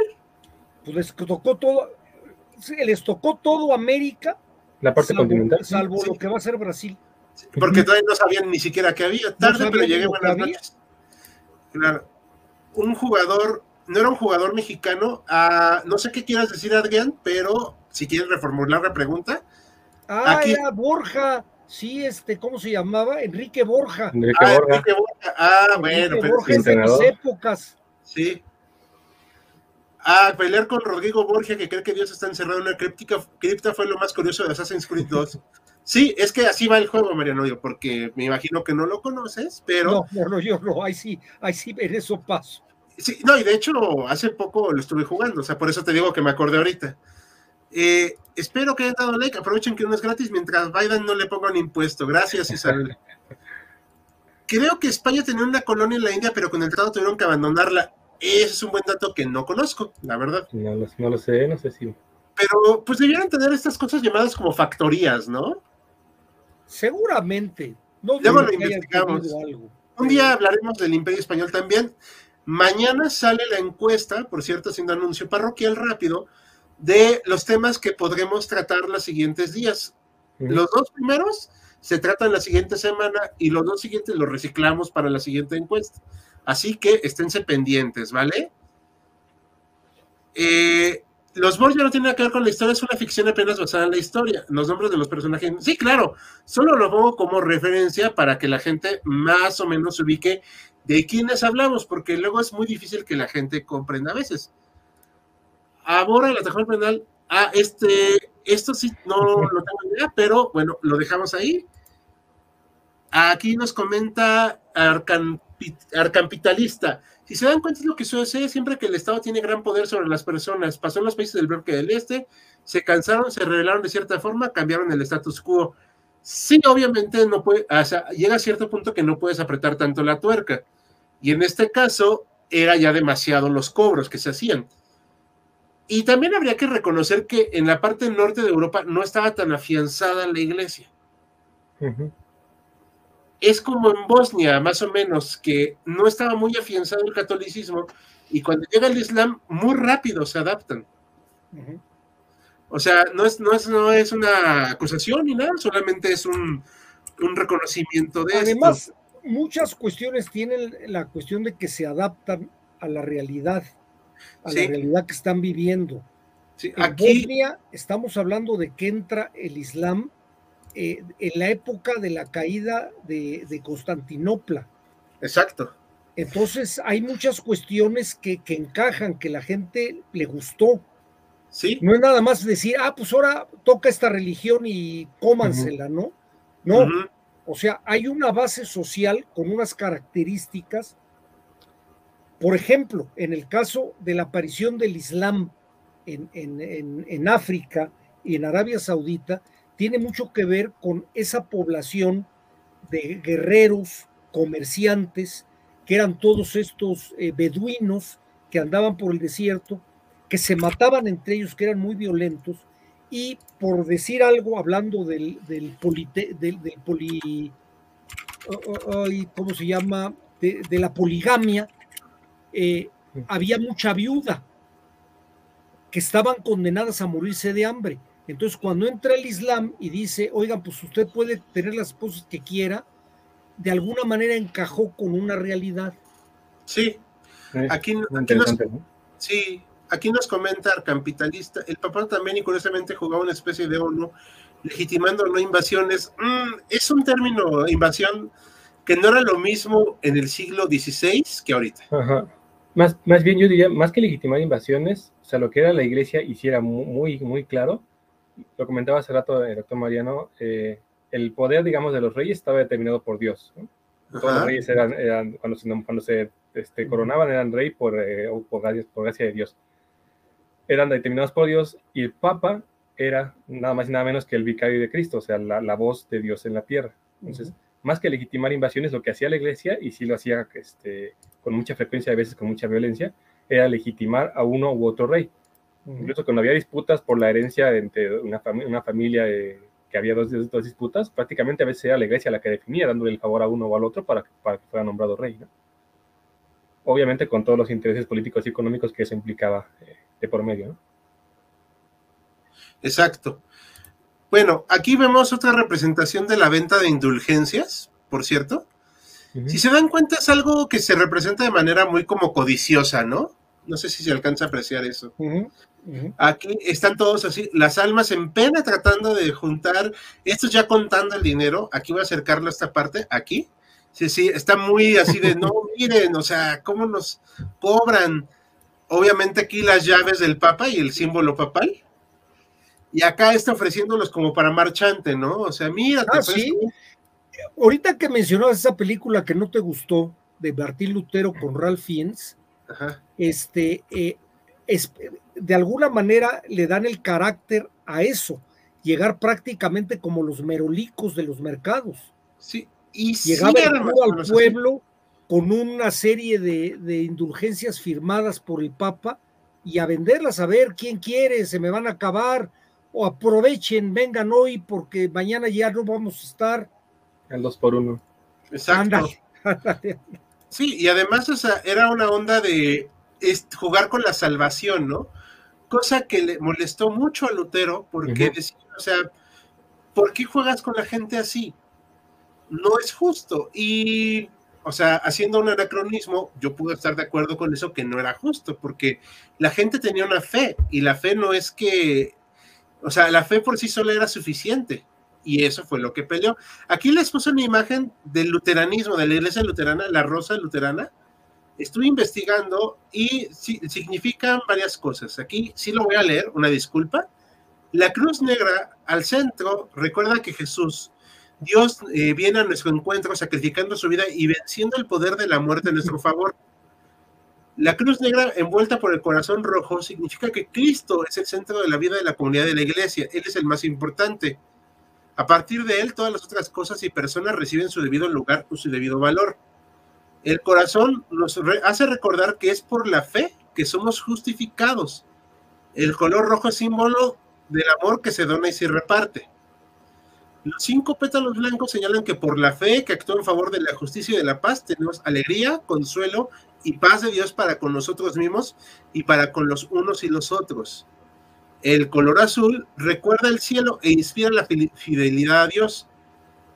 Pues les tocó todo, les tocó todo América. La parte continental. Salvo lo que va a ser Brasil. Porque todavía no sabían ni siquiera que había. Tarde, pero llegué buenas noches. Claro. Un jugador, no era un jugador mexicano. Ah, no sé qué quieras decir, Adrián, pero si quieres reformular la pregunta Ah, era Borja. Sí, este, ¿cómo se llamaba? Enrique Borja. Enrique ah, Borja. Enrique Borja. Ah, bueno, Enrique Borja es de mis épocas. Sí. Ah, pelear con Rodrigo Borja, que cree que Dios está encerrado en una críptica, cripta, fue lo más curioso de Assassin's Creed 2. Sí, es que así va el juego, Mariano, porque me imagino que no lo conoces, pero. No, no, yo no, ahí sí, ahí sí en eso paso. Sí, no, y de hecho, hace poco lo estuve jugando, o sea, por eso te digo que me acordé ahorita. Eh, espero que hayan dado like. Aprovechen que uno es gratis mientras Biden no le ponga un impuesto. Gracias, Isabel. Creo que España tenía una colonia en la India, pero con el tratado tuvieron que abandonarla. Ese es un buen dato que no conozco, la verdad. No, lo sé, no sé si. Pero pues debieran tener estas cosas llamadas como factorías, ¿no? Seguramente. No Luego lo investigamos. Un día hablaremos del Imperio Español también. Mañana sale la encuesta, por cierto, haciendo anuncio parroquial rápido, de los temas que podremos tratar los siguientes días. Los dos primeros se tratan la siguiente semana y los dos siguientes los reciclamos para la siguiente encuesta. Así que esténse pendientes, ¿vale? Eh, los Borgia no tienen nada que ver con la historia, es una ficción apenas basada en la historia. Los nombres de los personajes, sí, claro, solo lo pongo como referencia para que la gente más o menos se ubique de quiénes hablamos, porque luego es muy difícil que la gente comprenda a veces. Ahora el atajón penal, ah, este, esto sí no lo tengo idea, pero bueno, lo dejamos ahí. Aquí nos comenta Arcampitalista. Si se dan cuenta lo que sucede siempre que el Estado tiene gran poder sobre las personas. Pasó en los países del bloque del Este, se cansaron, se rebelaron de cierta forma, cambiaron el status quo. Sí, obviamente no puede, o sea, llega a cierto punto que no puedes apretar tanto la tuerca. Y en este caso era ya demasiado los cobros que se hacían. Y también habría que reconocer que en la parte norte de Europa no estaba tan afianzada la iglesia. Es como en Bosnia, más o menos, que no estaba muy afianzado el catolicismo y cuando llega el Islam, muy rápido se adaptan. O sea, no es, no, es, no es una acusación ni nada, solamente es un, un reconocimiento de Además, muchas cuestiones tienen la cuestión de que se adaptan a la realidad, a la realidad que están viviendo. en aquí estamos hablando de que entra el Islam eh, en la época de la caída de, Constantinopla. Exacto. Entonces hay muchas cuestiones que, que, encajan, que la gente le gustó. Sí. No es nada más decir, ah, pues ahora toca esta religión y cómansela, ¿no? No. O sea, hay una base social con unas características. Por ejemplo, en el caso de la aparición del Islam en, en, en África y en Arabia Saudita, tiene mucho que ver con esa población de guerreros, comerciantes, que eran todos estos eh, beduinos que andaban por el desierto, que se mataban entre ellos, que eran muy violentos, y por decir algo, hablando del, del, del, poli, ¿cómo se llama? De, la poligamia, eh, había mucha viuda que estaban condenadas a morirse de hambre. Entonces, cuando entra el Islam y dice, oigan, pues usted puede tener las esposas que quiera, de alguna manera encajó con una realidad. Sí, aquí, nos, sí, aquí nos comenta Arcampitalista, el papá también y curiosamente jugaba una especie de ONU, legitimando no invasiones. Mm, es un término, invasión, que no era lo mismo en el siglo XVI que ahorita. Más, más bien yo diría, más que legitimar invasiones, o sea, lo que era la iglesia hiciera muy, muy claro, lo comentaba hace rato el doctor Mariano, eh, el poder, digamos, de los reyes estaba determinado por Dios. Todos los reyes eran, cuando se, cuando se este, coronaban, eran rey por, eh, por, gracia, de Dios. Eran determinados por Dios y el Papa era nada más y nada menos que el vicario de Cristo, o sea, la, voz de Dios en la tierra. Entonces, más que legitimar invasiones, lo que hacía la iglesia, y sí lo hacía este, con mucha frecuencia, a veces con mucha violencia, era legitimar a uno u otro rey. Incluso cuando había disputas por la herencia entre una, una familia que había dos, dos, disputas, prácticamente a veces era la iglesia la que definía, dándole el favor a uno o al otro para, para que fuera nombrado rey. Obviamente con todos los intereses políticos y económicos que eso implicaba eh, de por medio. Exacto. Bueno, aquí vemos otra representación de la venta de indulgencias, por cierto. Si se dan cuenta, es algo que se representa de manera muy como codiciosa, ¿no? No sé si se alcanza a apreciar eso. Aquí están todos así, las almas en pena tratando de juntar, esto ya contando el dinero, aquí voy a acercarlo a esta parte, aquí, sí, sí, está muy así de, no, miren, o sea, cómo nos cobran, obviamente aquí las llaves del Papa y el símbolo papal, y acá está ofreciéndolos como para marchante, ¿no? O sea, mira, ah, sí. Ahorita que mencionabas esa película que no te gustó, de Martín Lutero con Ralph Fiennes, este, eh, es, de alguna manera le dan el carácter a eso, llegar prácticamente como los merolicos de los mercados. Sí, y llegar al pueblo con una serie de, indulgencias firmadas por el Papa y a venderlas, a ver quién quiere, se me van a acabar, o aprovechen, vengan hoy porque mañana ya no vamos a estar. El dos por uno. Exacto. Sí, y además, o sea, era una onda de jugar con la salvación, ¿no? Cosa que le molestó mucho a Lutero, porque decía, o sea, ¿por qué juegas con la gente así? No es justo. Y, o sea, haciendo un anacronismo, yo pude estar de acuerdo con eso, que no era justo, porque la gente tenía una fe, y la fe no es que, o sea, la fe por sí sola era suficiente y eso fue lo que peleó. Aquí les puse una imagen del luteranismo, de la iglesia luterana, la rosa luterana, estuve investigando y significan varias cosas. Aquí sí lo voy a leer, una disculpa. La cruz negra al centro recuerda que Jesús, Dios eh, viene a nuestro encuentro sacrificando su vida y venciendo el poder de la muerte en nuestro favor. La cruz negra envuelta por el corazón rojo significa que Cristo es el centro de la vida de la comunidad de la iglesia. Él es el más importante. A partir de él, todas las otras cosas y personas reciben su debido lugar o su debido valor. El corazón nos hace recordar que es por la fe que somos justificados. El color rojo es símbolo del amor que se dona y se reparte. Los cinco pétalos blancos señalan que por la fe que actúa en favor de la justicia y de la paz tenemos alegría, consuelo y paz de Dios para con nosotros mismos y para con los unos y los otros. El color azul recuerda el cielo e inspira la fidelidad a Dios.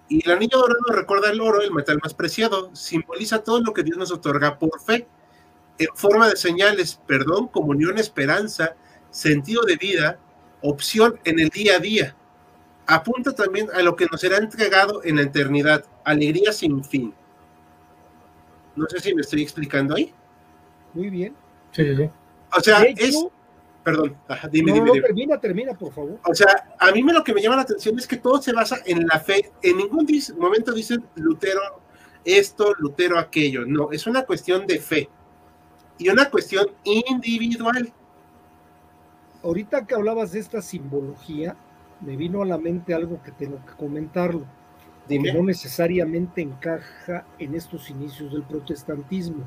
Y el anillo dorado recuerda el oro, el metal más preciado, simboliza todo lo que Dios nos otorga por fe, en forma de señales, perdón, comunión, esperanza, sentido de vida, opción en el día a día. Apunta también a lo que nos será entregado en la eternidad, alegría sin fin. No sé si me estoy explicando ahí. Muy bien. Sí, sí, sí. O sea, es. Perdón, dime, no, dime, no, dime. termina, termina, por favor. O sea, a mí me lo que me llama la atención es que todo se basa en la fe. En ningún dis- momento dicen Lutero esto, Lutero aquello. No, es una cuestión de fe y una cuestión individual. Ahorita que hablabas de esta simbología, me vino a la mente algo que tengo que comentarlo, que no necesariamente encaja en estos inicios del protestantismo.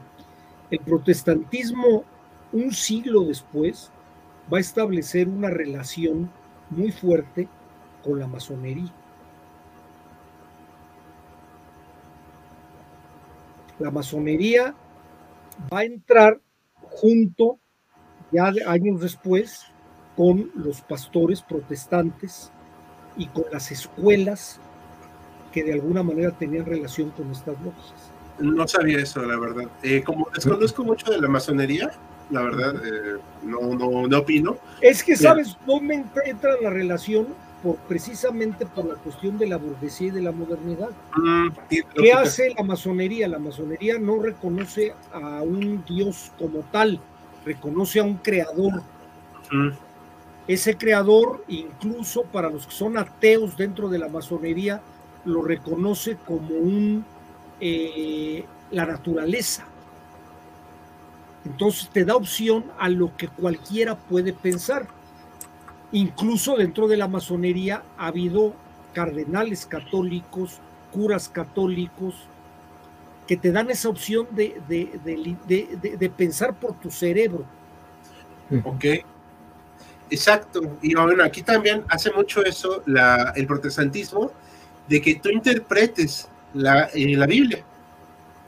El protestantismo, un siglo después, va a establecer una relación muy fuerte con la masonería. La masonería va a entrar junto, ya años después, con los pastores protestantes y con las escuelas que de alguna manera tenían relación con estas logias. No sabía eso, la verdad. Eh, como desconozco mucho de la masonería, la verdad, eh, no, no, no opino. Es que sabes dónde entra- la relación por precisamente por la cuestión de la burguesía y de la modernidad. Mm, ¿Qué lógica. hace la masonería? La masonería no reconoce a un dios como tal, reconoce a un creador. Mm, Ese creador, incluso para los que son ateos dentro de la masonería, lo reconoce como un eh, la naturaleza. Entonces te da opción a lo que cualquiera puede pensar. Incluso dentro de la masonería ha habido cardenales católicos, curas católicos, que te dan esa opción de- de- de- de pensar por tu cerebro. Ok. Exacto. Y bueno, aquí también hace mucho eso la, el protestantismo, de que tú interpretes la, eh, la Biblia,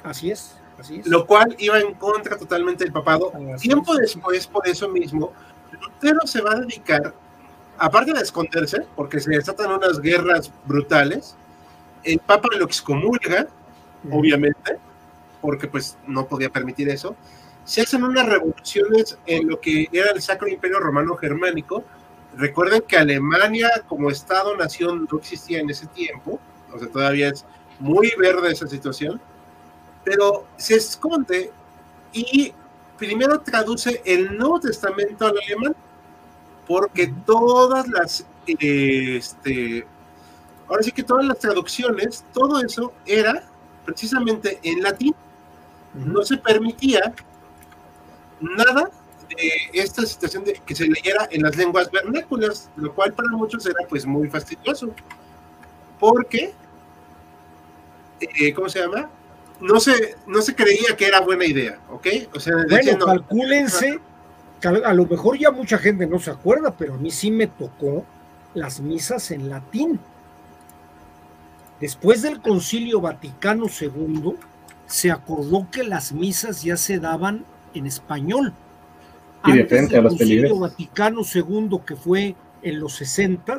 Así es, así es. lo cual iba en contra totalmente del papado. Así Tiempo es. después, por eso mismo, Lutero se va a dedicar, aparte de esconderse, porque se desatan unas guerras brutales, el papa lo excomulga, obviamente, porque pues no podía permitir eso. Se hacen unas revoluciones en lo que era el Sacro Imperio Romano Germánico. Recuerden que Alemania como Estado-nación no existía en ese tiempo, o sea, todavía es muy verde esa situación, pero se esconde y primero traduce el Nuevo Testamento al alemán, porque todas las, eh, este, ahora sí que todas las traducciones, todo eso era precisamente en latín no se permitía nada de esta situación de que se leyera en las lenguas vernáculas, lo cual para muchos era pues muy fastidioso, porque, eh, ¿cómo se llama? No se, no se creía que era buena idea, ¿ok? O sea, Bueno, decían, no, calcúlense, a lo mejor ya mucha gente no se acuerda, pero a mí sí me tocó las misas en latín. Después del Concilio Vaticano II, se acordó que las misas ya se daban en español. Y de Antes frente del a los Concilio peligros. Vaticano II, que fue en los 60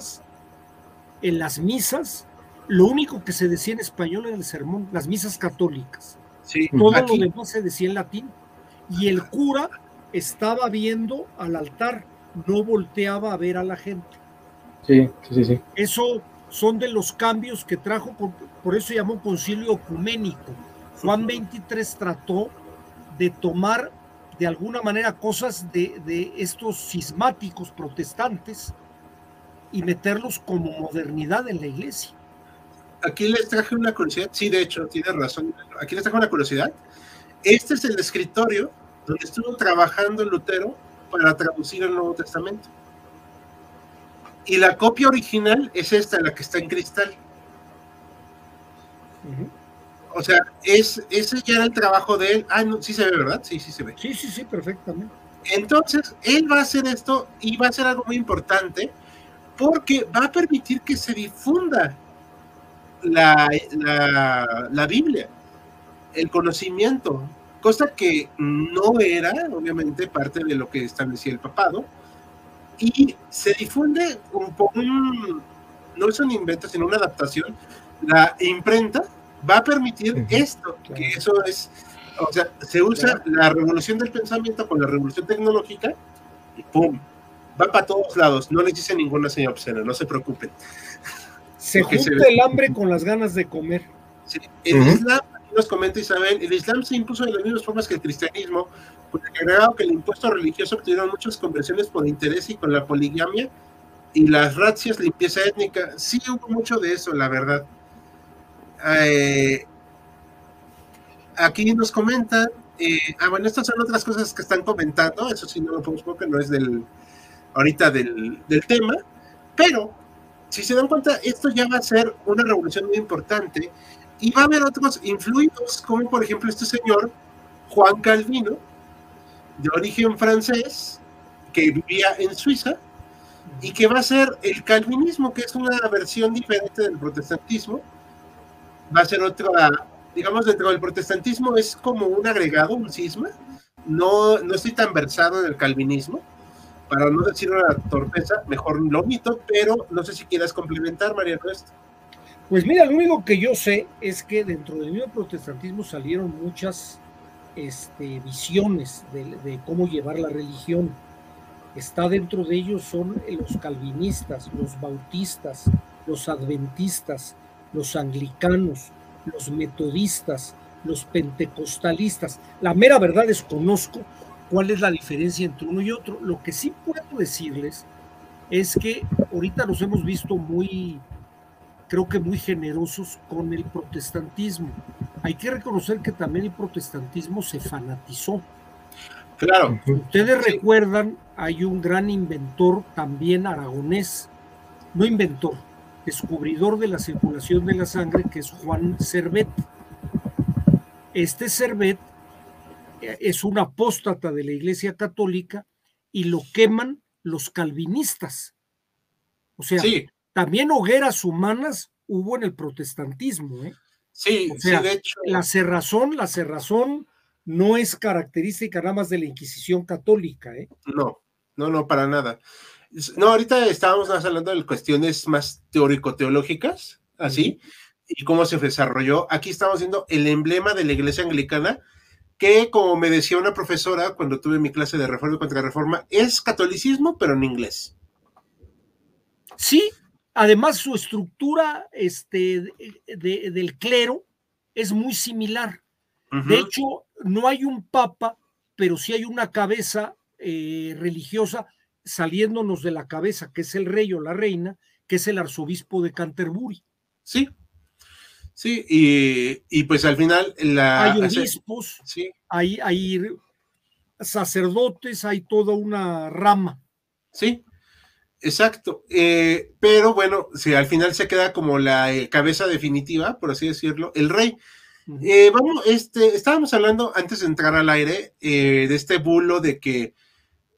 en las misas, lo único que se decía en español era el sermón, las misas católicas. sí, Todo aquí, lo demás se decía en latín. Y el cura estaba viendo al altar, no volteaba a ver a la gente. Sí, sí, sí. Eso son de los cambios que trajo, por eso se llamó concilio ecuménico. Juan 23 trató de tomar de alguna manera cosas de, de estos cismáticos protestantes y meterlos como modernidad en la iglesia. aquí les traje una curiosidad, sí, de hecho, tiene razón, aquí les traje una curiosidad. Este es el escritorio donde estuvo trabajando Lutero para traducir el Nuevo Testamento. Y la copia original es esta, la que está en cristal. O sea, es, ese ya era el trabajo de él. Ah, no, sí se ve, ¿verdad? Sí, sí se ve. Sí, sí, sí, perfectamente. Entonces, él va a hacer esto y va a hacer algo muy importante porque va a permitir que se difunda la, la, la Biblia, el conocimiento, cosa que no era, obviamente, parte de lo que establecía el papado, y se difunde un, po- un- no es un invento, sino una adaptación la imprenta va a permitir esto, que eso es, o sea, se usa la revolución del pensamiento con la revolución tecnológica y ¡pum! Va para todos lados, no les dice ninguna señal obscena, no se preocupen. Se junta el hambre con las ganas de comer. Sí, el Islam, nos comenta Isabel, el Islam se impuso de las mismas formas que el cristianismo, porque agregado que el impuesto religioso obtuvieron muchas conversiones por interés y con la poligamia y las racias, limpieza étnica. Sí hubo mucho de eso, la verdad. Eh, aquí nos comentan, eh, ah, bueno, estas son otras cosas que están comentando, eso sí no lo podemos porque no es del, ahorita del, del tema, pero si se dan cuenta, esto ya va a ser una revolución muy importante y va a haber otros influidos, como por ejemplo este señor, Juan Calvino, de origen francés, que vivía en Suiza, y que va a ser el calvinismo, que es una versión diferente del protestantismo. Va a ser otra, digamos, dentro del protestantismo es como un agregado, un cisma. No, no estoy tan versado en el calvinismo, para no decir una torpeza, mejor lo omito, pero no sé si quieras complementar, María Nuestra. Pues mira, lo único que yo sé es que dentro del mismo protestantismo salieron muchas este, visiones de, cómo llevar la religión. Está dentro de ellos son los calvinistas, los bautistas, los adventistas, los anglicanos, los metodistas, los pentecostalistas. La mera verdad desconozco cuál es la diferencia entre uno y otro. Lo que sí puedo decirles es que ahorita nos hemos visto muy creo que muy generosos con el protestantismo. Hay que reconocer que también el protestantismo se fanatizó. Claro. Ustedes recuerdan, hay un gran inventor también aragonés, no inventor, descubridor de la circulación de la sangre, que es Juan Servet. Este Servet eh, es un apóstata de la Iglesia Católica y lo queman los calvinistas. O sea, sí. También hogueras humanas hubo en el protestantismo. ¿eh? Sí, sí, de hecho. La cerrazón, la cerrazón no es característica nada más de la Inquisición católica. ¿eh? No, no, no, para nada. No, ahorita estábamos hablando de cuestiones más teórico-teológicas, así, y cómo se desarrolló. Aquí estamos viendo el emblema de la iglesia anglicana, que como me decía una profesora cuando tuve mi clase de reforma y contrarreforma, es catolicismo, pero en inglés. Sí, Además, su estructura este, del clero es muy similar. De hecho, no hay un papa, pero sí hay una cabeza eh, religiosa saliéndonos de la cabeza, que es el rey o la reina, que es el arzobispo de Canterbury. Sí, sí, y, pues al final la... Hay obispos, sí. hay, hay sacerdotes, hay toda una rama. Sí, Exacto, eh, pero bueno, si al final se queda como la eh, cabeza definitiva, por así decirlo, el rey. Eh, vamos, este, estábamos hablando antes de entrar al aire de este bulo de que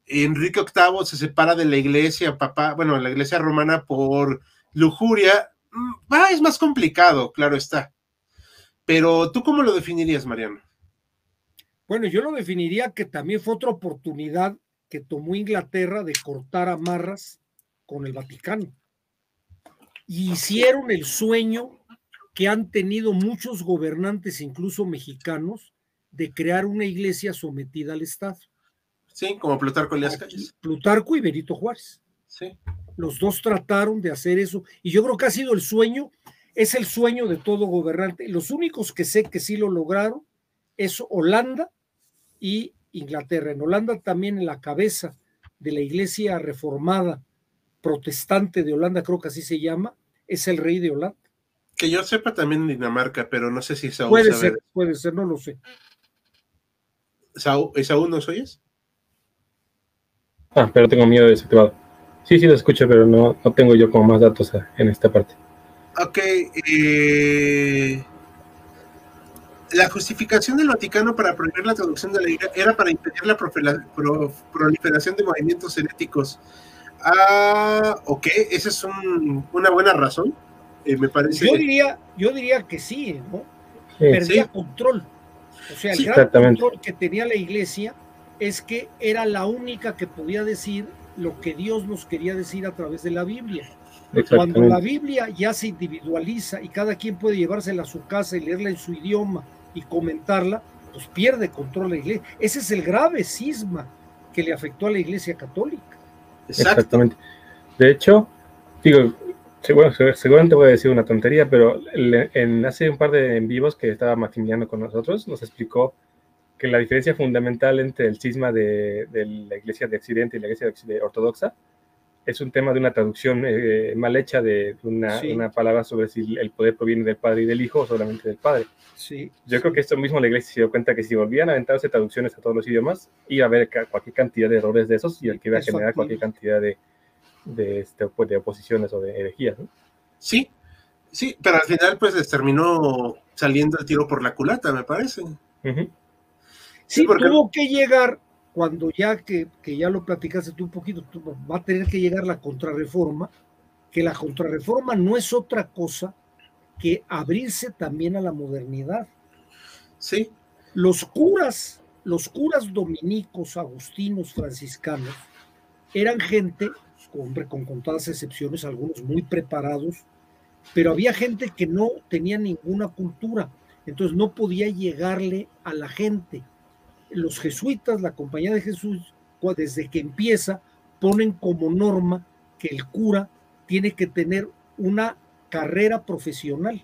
Enrique VIII se separa de la iglesia, papá, bueno, la iglesia romana por lujuria. Mm, es más complicado, claro está. Pero tú cómo lo definirías, Mariano? Bueno, yo lo definiría que también fue otra oportunidad que tomó Inglaterra de cortar amarras con el Vaticano. Y hicieron el sueño que han tenido muchos gobernantes, incluso mexicanos, de crear una iglesia sometida al Estado. Sí, como Plutarco Elías Calles. Plutarco y Benito Juárez. Sí. Los dos trataron de hacer eso. Y yo creo que ha sido el sueño, es el sueño de todo gobernante. Los únicos que sé que sí lo lograron es Holanda y Inglaterra. En Holanda también en la cabeza de la iglesia reformada protestante de Holanda, creo que así se llama, es el rey de Holanda. Que yo sepa también en Dinamarca, pero no sé si Saúl Puede ser, puede ser, no lo sé. ¿Saúl, Saúl nos oyes? Ah, pero tengo miedo de desactivado. Sí, sí lo escucho, pero no, no tengo yo como más datos en esta parte. Ok, eh, la justificación del Vaticano para prohibir la traducción de la Biblia era para impedir la proliferación de movimientos heréticos Ah, ok, esa es una buena razón, eh, me parece. Yo diría, yo diría que sí, ¿no? Perdía control. O sea, el gran control que tenía la iglesia es que era la única que podía decir lo que Dios nos quería decir a través de la Biblia. Cuando la Biblia ya se individualiza y cada quien puede llevársela a su casa y leerla en su idioma y comentarla, pues pierde control la iglesia. Ese es el grave cisma que le afectó a la iglesia católica. Exactamente. De hecho, digo, seguramente voy a decir una tontería, pero en hace un par de en vivos que estaba Maximiliano con nosotros, nos explicó que la diferencia fundamental entre el cisma de, la iglesia de Occidente y la iglesia ortodoxa es un tema de una traducción eh, mal hecha de una, una, palabra sobre si el poder proviene del Padre y del Hijo o solamente del Padre. Sí, Yo creo que esto mismo la iglesia se dio cuenta que si volvían a aventarse traducciones a todos los idiomas, iba a haber cualquier cantidad de errores de esos y el que iba a generar cualquier cantidad de, de, este, pues, de oposiciones o de herejías. Sí, sí, pero al final pues les terminó saliendo el tiro por la culata, me parece. Sí, porque... tuvo que llegar cuando ya que, ya lo platicaste tú un poquito, va a tener que llegar la contrarreforma, que la contrarreforma no es otra cosa que abrirse también a la modernidad. Sí. Los curas, los curas dominicos, agustinos, franciscanos, eran gente, hombre, con contadas excepciones, algunos muy preparados, pero había gente que no tenía ninguna cultura, entonces no podía llegarle a la gente los jesuitas, la Compañía de Jesús, desde que empieza, ponen como norma que el cura tiene que tener una carrera profesional.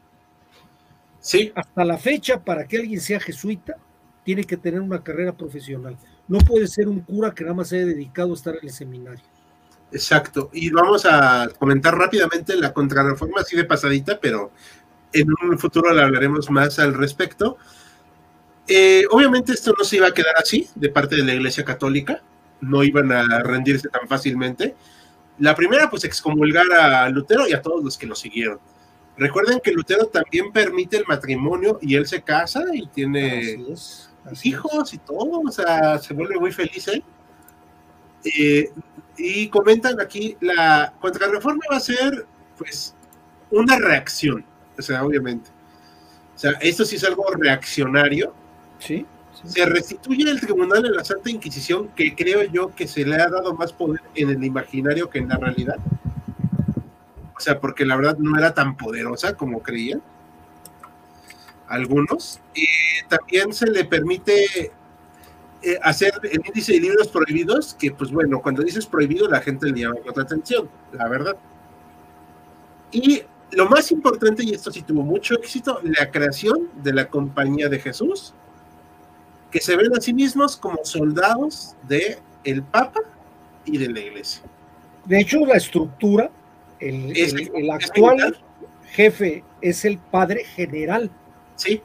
Sí. Hasta la fecha, para que alguien sea jesuita, tiene que tener una carrera profesional. No puede ser un cura que nada más se haya dedicado a estar en el seminario. Exacto. Y vamos a comentar rápidamente la contrarreforma, así de pasadita, pero en un futuro le hablaremos más al respecto. Eh, obviamente esto no se iba a quedar así de parte de la Iglesia Católica, no iban a rendirse tan fácilmente. La primera, pues excomulgar a Lutero y a todos los que lo siguieron. Recuerden que Lutero también permite el matrimonio y él se casa y tiene hijos y todo, o sea, se vuelve muy feliz él. Eh, y comentan aquí, la contrarreforma va a ser, pues, una reacción, o sea, obviamente. O sea, esto sí es algo reaccionario, Sí, Se restituye el tribunal de la Santa Inquisición, que creo yo que se le ha dado más poder en el imaginario que en la realidad. O sea, porque la verdad no era tan poderosa como creían algunos. Y también se le permite eh, hacer el índice de libros prohibidos, que pues bueno, cuando dices prohibido la gente le llama otra atención, la verdad. Y lo más importante, y esto sí tuvo mucho éxito, la creación de la Compañía de Jesús, que se ven a sí mismos como soldados de el Papa y de la Iglesia. De hecho, la estructura, el, el, actual jefe es el padre general sí.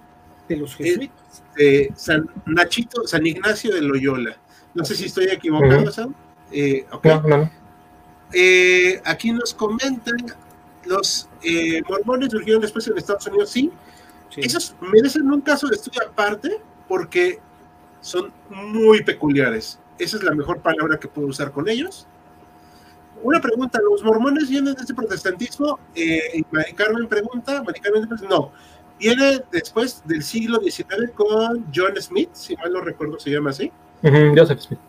de los jesuitas. De San Nachito, San Ignacio de Loyola. No sé si estoy equivocado, Sam. Eh, eh, aquí nos comentan, los eh, mormones surgieron después en Estados Unidos, sí. sí. Esos merecen un caso de estudio aparte, porque son muy peculiares. Esa es la mejor palabra que puedo usar con ellos. Una pregunta, ¿los mormones vienen de este protestantismo? Eh, Mari Carmen pregunta, Mari Carmen no, viene después del siglo XIX con John Smith, si mal no recuerdo se llama así. Joseph Smith.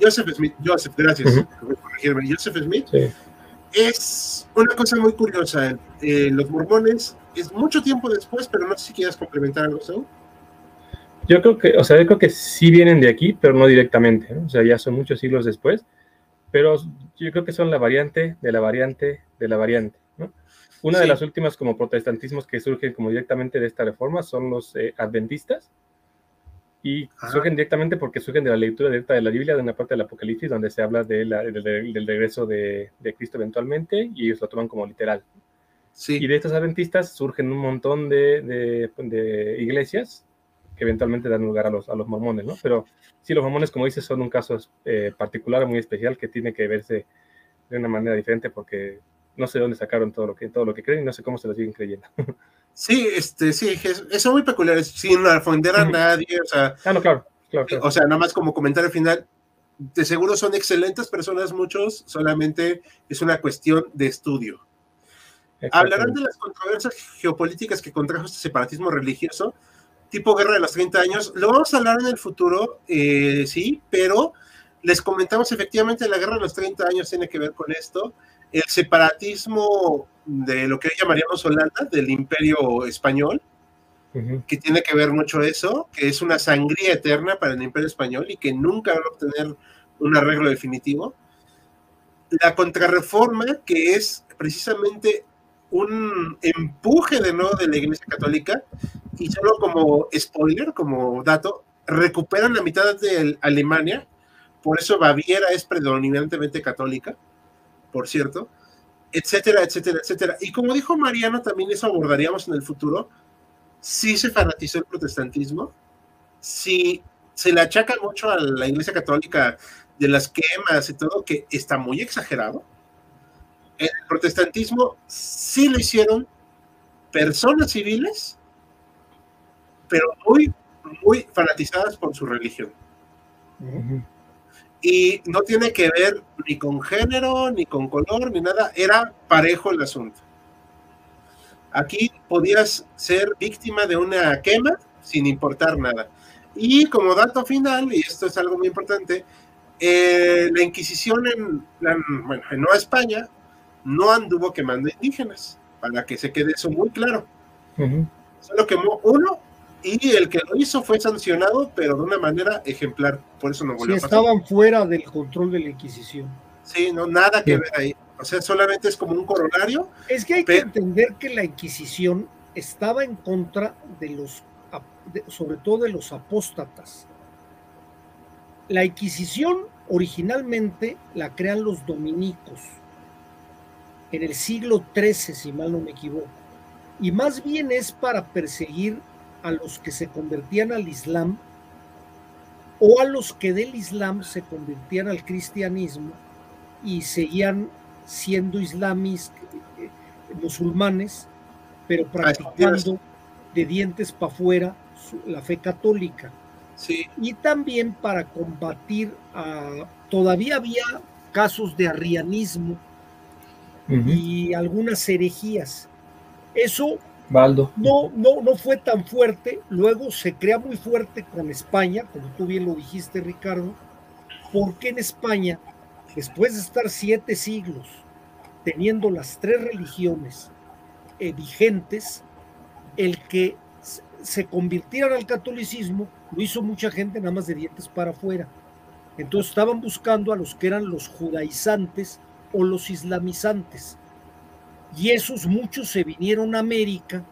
Joseph Smith, Joseph, gracias por corregirme. Joseph Smith. Es una cosa muy curiosa. Eh, los mormones es mucho tiempo después, pero no sé si quieras complementar algo, Saúl. Yo creo que, o sea, yo creo que sí vienen de aquí, pero no directamente, o sea, ya son muchos siglos después, pero yo creo que son la variante de la variante de la variante, ¿no? Una de las últimas como protestantismos que surgen como directamente de esta reforma son los eh, adventistas, y surgen directamente porque surgen de la lectura directa de la Biblia, de una parte del Apocalipsis, donde se habla de del regreso de, de, Cristo eventualmente, y ellos lo toman como literal. Sí. Y de estos adventistas surgen un montón de, de iglesias que eventualmente dan lugar a los, a los mormones, ¿no? Pero sí, los mormones, como dices, son un caso eh, particular, muy especial, que tiene que verse de una manera diferente porque no sé dónde sacaron todo lo que, todo lo que creen y no sé cómo se lo siguen creyendo. Sí, este, sí, son muy peculiares, sin ofender a nadie, o sea. Ah, no, claro, claro, O sea, nada más como comentario final, de seguro son excelentes personas muchos, solamente es una cuestión de estudio. Hablarán de las controversias geopolíticas que contrajo este separatismo religioso, tipo Guerra de los 30 años. Lo vamos a hablar en el futuro, eh, sí, pero les comentamos efectivamente la Guerra de los 30 años tiene que ver con esto. el separatismo de lo que llamaríamos Holanda, del imperio español, que tiene que ver mucho eso, que es una sangría eterna para el imperio español y que nunca va a obtener un arreglo definitivo. La contrarreforma, que es precisamente un empuje de nuevo de la Iglesia Católica, y solo como spoiler, como dato, recuperan la mitad de Alemania, por eso Baviera es predominantemente católica, por cierto, etcétera, etcétera, etcétera. Y como dijo Mariano, también eso abordaríamos en el futuro, si se fanatizó el protestantismo, si se le achaca mucho a la Iglesia Católica de las quemas y todo, que está muy exagerado. El protestantismo sí lo hicieron personas civiles, pero muy, muy fanatizadas por su religión. Y no tiene que ver ni con género, ni con color, ni nada, era parejo el asunto. Aquí podías ser víctima de una quema sin importar nada. Y como dato final, y esto es algo muy importante, eh, la Inquisición en, bueno, en Nueva España no anduvo quemando indígenas, para que se quede eso muy claro. Solo quemó uno y el que lo hizo fue sancionado, pero de una manera ejemplar. Por eso no volvió sí, estaban fuera del control de la Inquisición. Sí, no, nada que ver ahí. O sea, solamente es como un corolario. Es que hay que entender que la Inquisición estaba en contra de los, sobre todo de los apóstatas. La Inquisición originalmente la crean los dominicos en el siglo XIII, si mal no me equivoco. Y más bien es para perseguir a los que se convertían al Islam o a los que del Islam se convertían al cristianismo y seguían siendo islamis, eh, musulmanes, pero practicando de dientes para afuera la fe católica. Sí. Y también para combatir a... Todavía había casos de arrianismo y algunas herejías. Eso Baldo. No, no, no fue tan fuerte. Luego se crea muy fuerte con España, como tú bien lo dijiste, Ricardo, porque en España, después de estar siete siglos teniendo las tres religiones eh, vigentes, el que se convirtieran al catolicismo lo hizo mucha gente nada más de dientes para afuera. Entonces estaban buscando a los que eran los judaizantes o los islamizantes y esos muchos se vinieron a América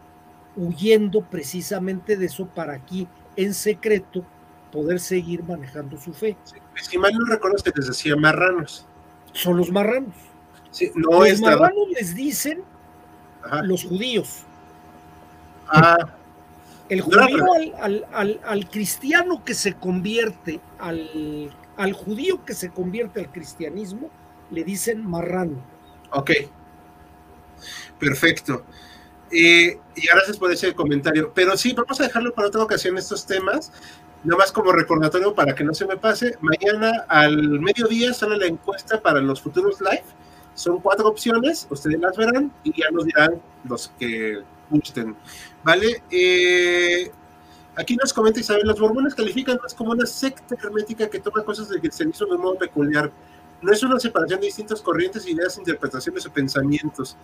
huyendo precisamente de eso para aquí en secreto poder seguir manejando su fe. si mal no recuerdo que les decía marranos. Son los marranos. no los marranos les dicen los judíos. Ah. El judío al, cristiano que se convierte, al judío que se convierte al cristianismo, le dicen marrano. Ok. Perfecto. Eh, y gracias por ese comentario. Pero sí, vamos a dejarlo para otra ocasión estos temas. Nada más como recordatorio para que no se me pase. Mañana al mediodía sale la encuesta para los futuros live. Son cuatro opciones, ustedes las verán y ya nos dirán los que gusten. ¿Vale? Eh, aquí nos comenta Isabel, los mormones califican más como una secta hermética que toma cosas del cristianismo de un modo peculiar. No es una separación de distintas corrientes, ideas, interpretaciones o pensamientos.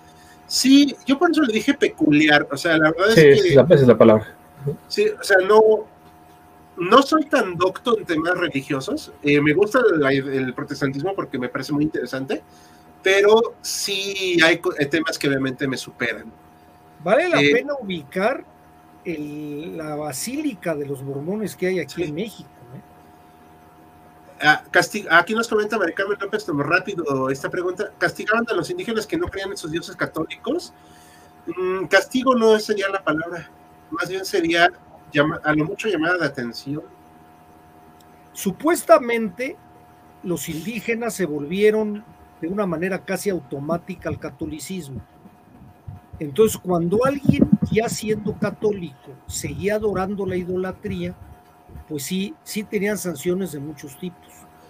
Sí, yo por eso le dije peculiar, o sea, la verdad es que... Sí, esa es la palabra. Sí, o sea, no, no soy tan docto en temas religiosos, eh, me gusta el, protestantismo porque me parece muy interesante, pero sí hay temas que obviamente me superan. Vale la eh, pena ubicar la basílica de los mormones que hay aquí en México. Ah, aquí nos comenta Maricarmen López, como rápido esta pregunta. ¿Castigaban a los indígenas que no creían en sus dioses católicos? Mm, castigo no sería la palabra, más bien sería a lo mucho llamada de atención. Supuestamente los indígenas se volvieron de una manera casi automática al catolicismo. Entonces, cuando alguien ya siendo católico seguía adorando la idolatría, pues sí, sí tenían sanciones de muchos tipos.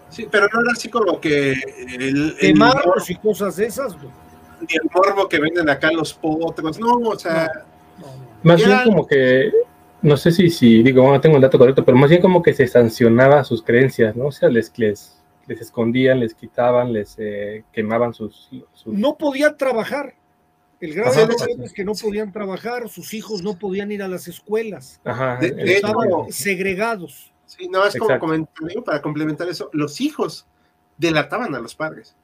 Sí, pero no era así como que el, el y cosas de esas, Ni el morbo que venden acá los potros, no, o sea. más bien como que, no sé si, si digo, no tengo el dato correcto, pero más bien como que se sancionaba sus creencias, ¿no? O sea, les, les les escondían, les quitaban, les eh, quemaban sus, No podían trabajar. El grave es que no podían trabajar, sus hijos no podían ir a las escuelas. Ajá, estaban segregados. Sí, no, es como para complementar eso, los hijos delataban a los padres.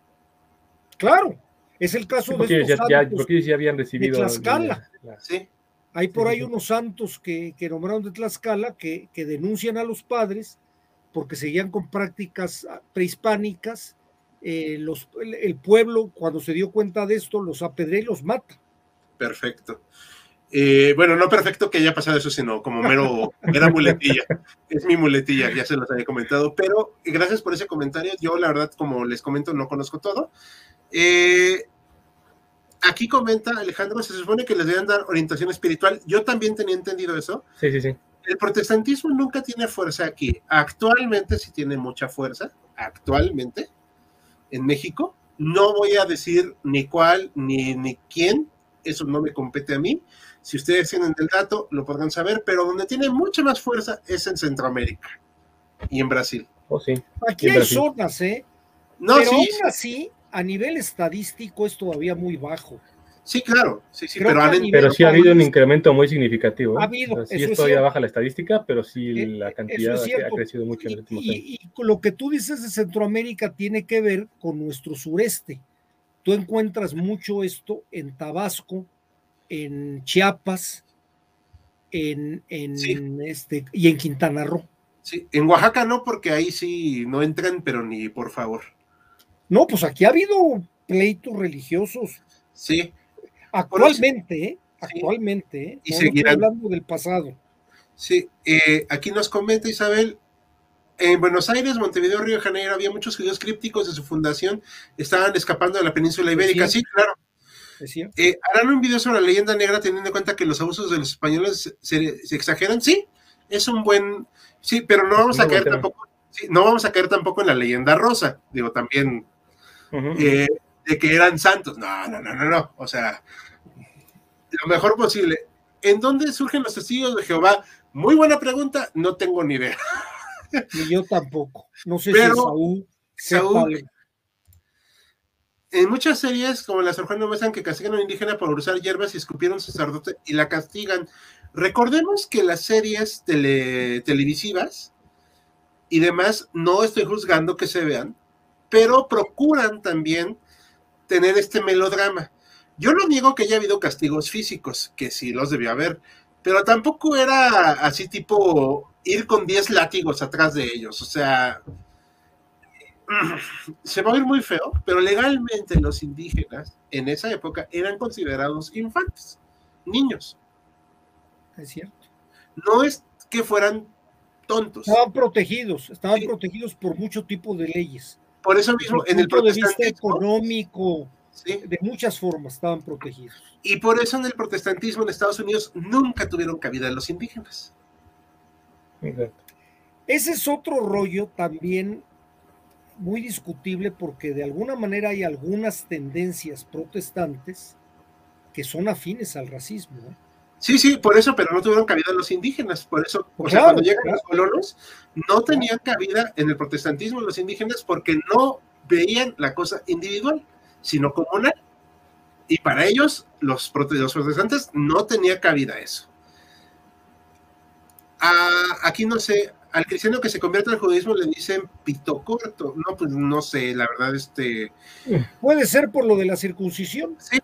Claro, es el caso de estos ya, porque ya habían recibido de Tlaxcala. Sí. Hay por ahí unos santos que, que nombraron de Tlaxcala que, que denuncian a los padres porque seguían con prácticas prehispánicas. Eh, los, el, pueblo, cuando se dio cuenta de esto, los apedrea y los mata. Perfecto. Eh, bueno, no perfecto que haya pasado eso, sino como mero, mera muletilla. Es mi muletilla, ya se los había comentado, pero gracias por ese comentario. Yo, la verdad, como les comento, no conozco todo. Eh, aquí comenta Alejandro, se supone que les deben dar orientación espiritual. Yo también tenía entendido eso. Sí, sí, sí el protestantismo nunca tiene fuerza aquí. Actualmente sí tiene mucha fuerza, actualmente, en México. No voy a decir ni cuál ni, ni quién, eso no me compete a mí. Si ustedes tienen el dato, lo podrán saber, pero donde tiene mucha más fuerza es en Centroamérica y en Brasil. Oh, sí. Aquí hay zonas, ¿eh? No, pero aún así, a nivel estadístico es todavía muy bajo. Sí, claro, sí, sí, pero, pero, sí ha habido un incremento muy significativo. ¿eh? Ha habido. sí, es todavía baja la estadística, pero sí eh, la cantidad ha crecido mucho en el último tiempo. Y, lo que tú dices de Centroamérica tiene que ver con nuestro sureste. Tú encuentras mucho esto en Tabasco, en Chiapas, en, en este, y en Quintana Roo. Sí, en Oaxaca no, porque ahí sí no entran, pero ni por favor. No, pues aquí ha habido pleitos religiosos. Sí, Actualmente, ¿eh? actualmente, ¿eh? y seguirán hablando del pasado. Sí, eh, aquí nos comenta Isabel, en Buenos Aires, Montevideo, Río de Janeiro, había muchos judíos crípticos de su fundación, estaban escapando de la península ibérica, sí, claro. ¿Harán un video sobre la leyenda negra teniendo en cuenta que los abusos de los españoles se, exageran? Sí, es un buen, sí, pero no vamos a caer tampoco, no vamos a caer tampoco en la leyenda rosa, digo, también de que eran santos. No, no, no, no, no. O sea, lo mejor posible. ¿En dónde surgen los testigos de Jehová? Muy buena pregunta, no tengo ni idea. Ni yo tampoco. No sé si Saúl, En muchas series, como las Juan muestran que castigan a un indígena por usar hierbas y escupir a un sacerdote y la castigan. Recordemos que las series televisivas y demás, no estoy juzgando que se vean, pero procuran también tener este melodrama. Yo no niego que haya habido castigos físicos, que sí los debió haber, pero tampoco era así tipo ir con 10 látigos atrás de ellos. O sea, se va a oír muy feo, pero legalmente los indígenas en esa época eran considerados infantes, niños. Es cierto. No es que fueran tontos. Estaban protegidos, estaban protegidos por mucho tipo de leyes. Por eso mismo, en el protestantismo. De vista económico, de muchas formas estaban protegidos. Y por eso en el protestantismo en Estados Unidos nunca tuvieron cabida los indígenas. Ese es otro rollo también muy discutible porque de alguna manera hay algunas tendencias protestantes que son afines al racismo. ¿eh? Sí, sí, por eso, pero no tuvieron cabida los indígenas. Por eso, o sea, cuando llegan los colonos, no tenían cabida en el protestantismo los indígenas porque no veían la cosa individual, sino comunal. Y para ellos, los, protestantes, no tenía cabida eso. Ah, aquí no sé, al cristiano que se convierte al judaísmo le dicen pito corto. No, pues no sé, la verdad, este. Puede ser por lo de la circuncisión. Sí,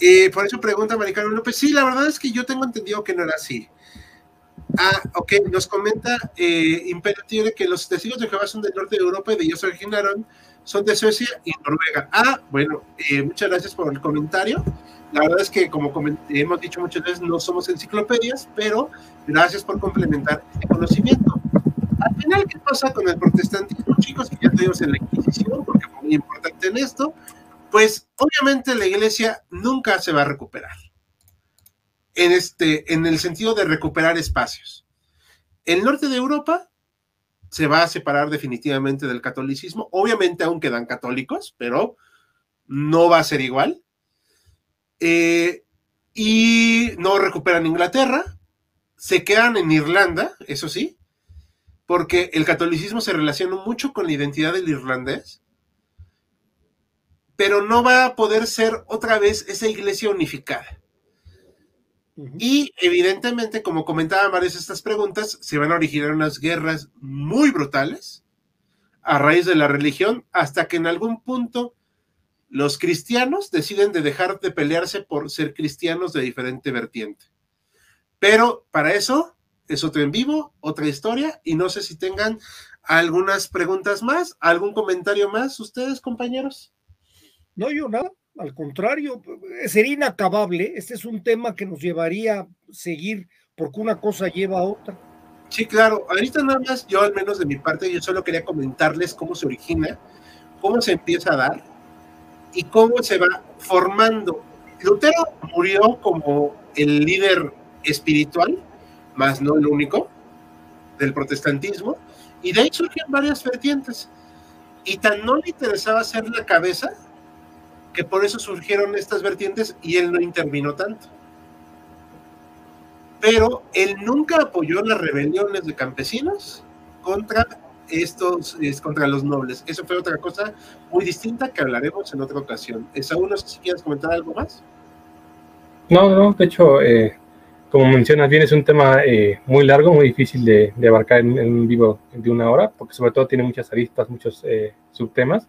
eh, por eso pregunta Maricano López. Sí, la verdad es que yo tengo entendido que no era así. Ah, ok, nos comenta eh, Imperio que los testigos de Jehová son del norte de Europa y de ellos se originaron, son de Suecia y Noruega. Ah, bueno, eh, muchas gracias por el comentario. La verdad es que, como hemos dicho muchas veces, no somos enciclopedias, pero gracias por complementar el conocimiento. Al final, ¿qué pasa con el protestantismo, chicos? Que ya tenemos en la Inquisición, porque fue muy importante en esto pues obviamente la iglesia nunca se va a recuperar. En, este, en el sentido de recuperar espacios. El norte de Europa se va a separar definitivamente del catolicismo. Obviamente aún quedan católicos, pero no va a ser igual. Eh, y no recuperan Inglaterra, se quedan en Irlanda, eso sí, porque el catolicismo se relaciona mucho con la identidad del irlandés, pero no va a poder ser otra vez esa iglesia unificada. Y evidentemente, como comentaba varias de estas preguntas, se van a originar unas guerras muy brutales a raíz de la religión, hasta que en algún punto los cristianos deciden de dejar de pelearse por ser cristianos de diferente vertiente. Pero para eso es otro en vivo, otra historia, y no sé si tengan algunas preguntas más, algún comentario más, ustedes, compañeros. No, yo nada, al contrario, sería inacabable. Este es un tema que nos llevaría a seguir porque una cosa lleva a otra. Sí, claro. Ahorita nada más, yo al menos de mi parte, yo solo quería comentarles cómo se origina, cómo se empieza a dar y cómo se va formando. Lutero murió como el líder espiritual, más no el único, del protestantismo, y de ahí surgen varias vertientes. Y tan no le interesaba ser la cabeza, que por eso surgieron estas vertientes y él no intervino tanto. Pero él nunca apoyó las rebeliones de campesinos contra estos, contra los nobles. Eso fue otra cosa muy distinta que hablaremos en otra ocasión. Esaú, no sé si quieres comentar algo más. No, no, de hecho, eh, como mencionas bien, es un tema eh, muy largo, muy difícil de, abarcar en, un vivo de una hora, porque sobre todo tiene muchas aristas, muchos eh, subtemas.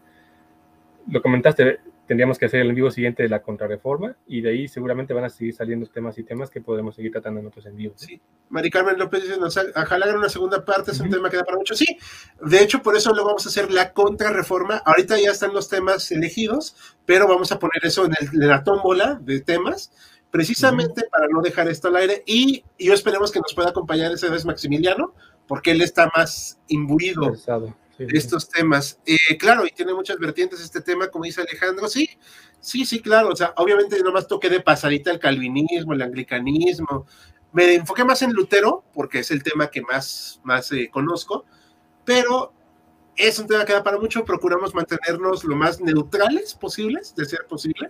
Lo comentaste, tendríamos que hacer el en vivo siguiente de la contrarreforma y de ahí seguramente van a seguir saliendo temas y temas que podemos seguir tratando en otros en vivo. Sí, Mari Carmen López dice, nos jalaron una segunda parte, es un tema que da para mucho. Sí, de hecho por eso luego vamos a hacer la contrarreforma. Ahorita ya están los temas elegidos, pero vamos a poner eso en, la tómbola de temas precisamente para no dejar esto al aire y, yo esperemos que nos pueda acompañar esa vez Maximiliano, porque él está más imbuido estos temas. Eh, claro, y tiene muchas vertientes este tema, como dice Alejandro, sí, sí, sí, claro, o sea, obviamente nomás toqué de pasadita el calvinismo, el anglicanismo, me enfoqué más en Lutero, porque es el tema que más, más eh, conozco, pero es un tema que da para mucho, procuramos mantenernos lo más neutrales posibles, de ser posible,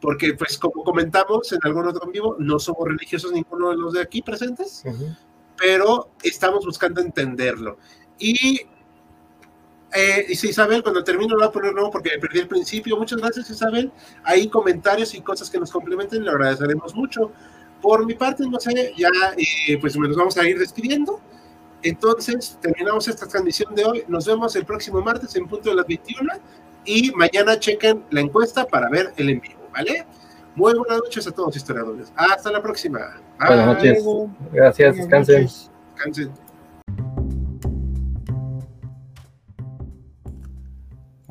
porque pues como comentamos en algún otro en vivo, no somos religiosos ninguno de los de aquí presentes, pero estamos buscando entenderlo. Y eh, dice Isabel, cuando termino lo voy a poner nuevo porque me perdí el principio. Muchas gracias, Isabel. Hay comentarios y cosas que nos complementen, le agradeceremos mucho. Por mi parte, no sé, ya eh, pues nos vamos a ir despidiendo. Entonces, terminamos esta transmisión de hoy. Nos vemos el próximo martes en punto de las 21 y mañana chequen la encuesta para ver el en vivo, ¿vale? Muy buenas noches a todos historiadores. Hasta la próxima. Buenas noches. Gracias, descansen. Descansen.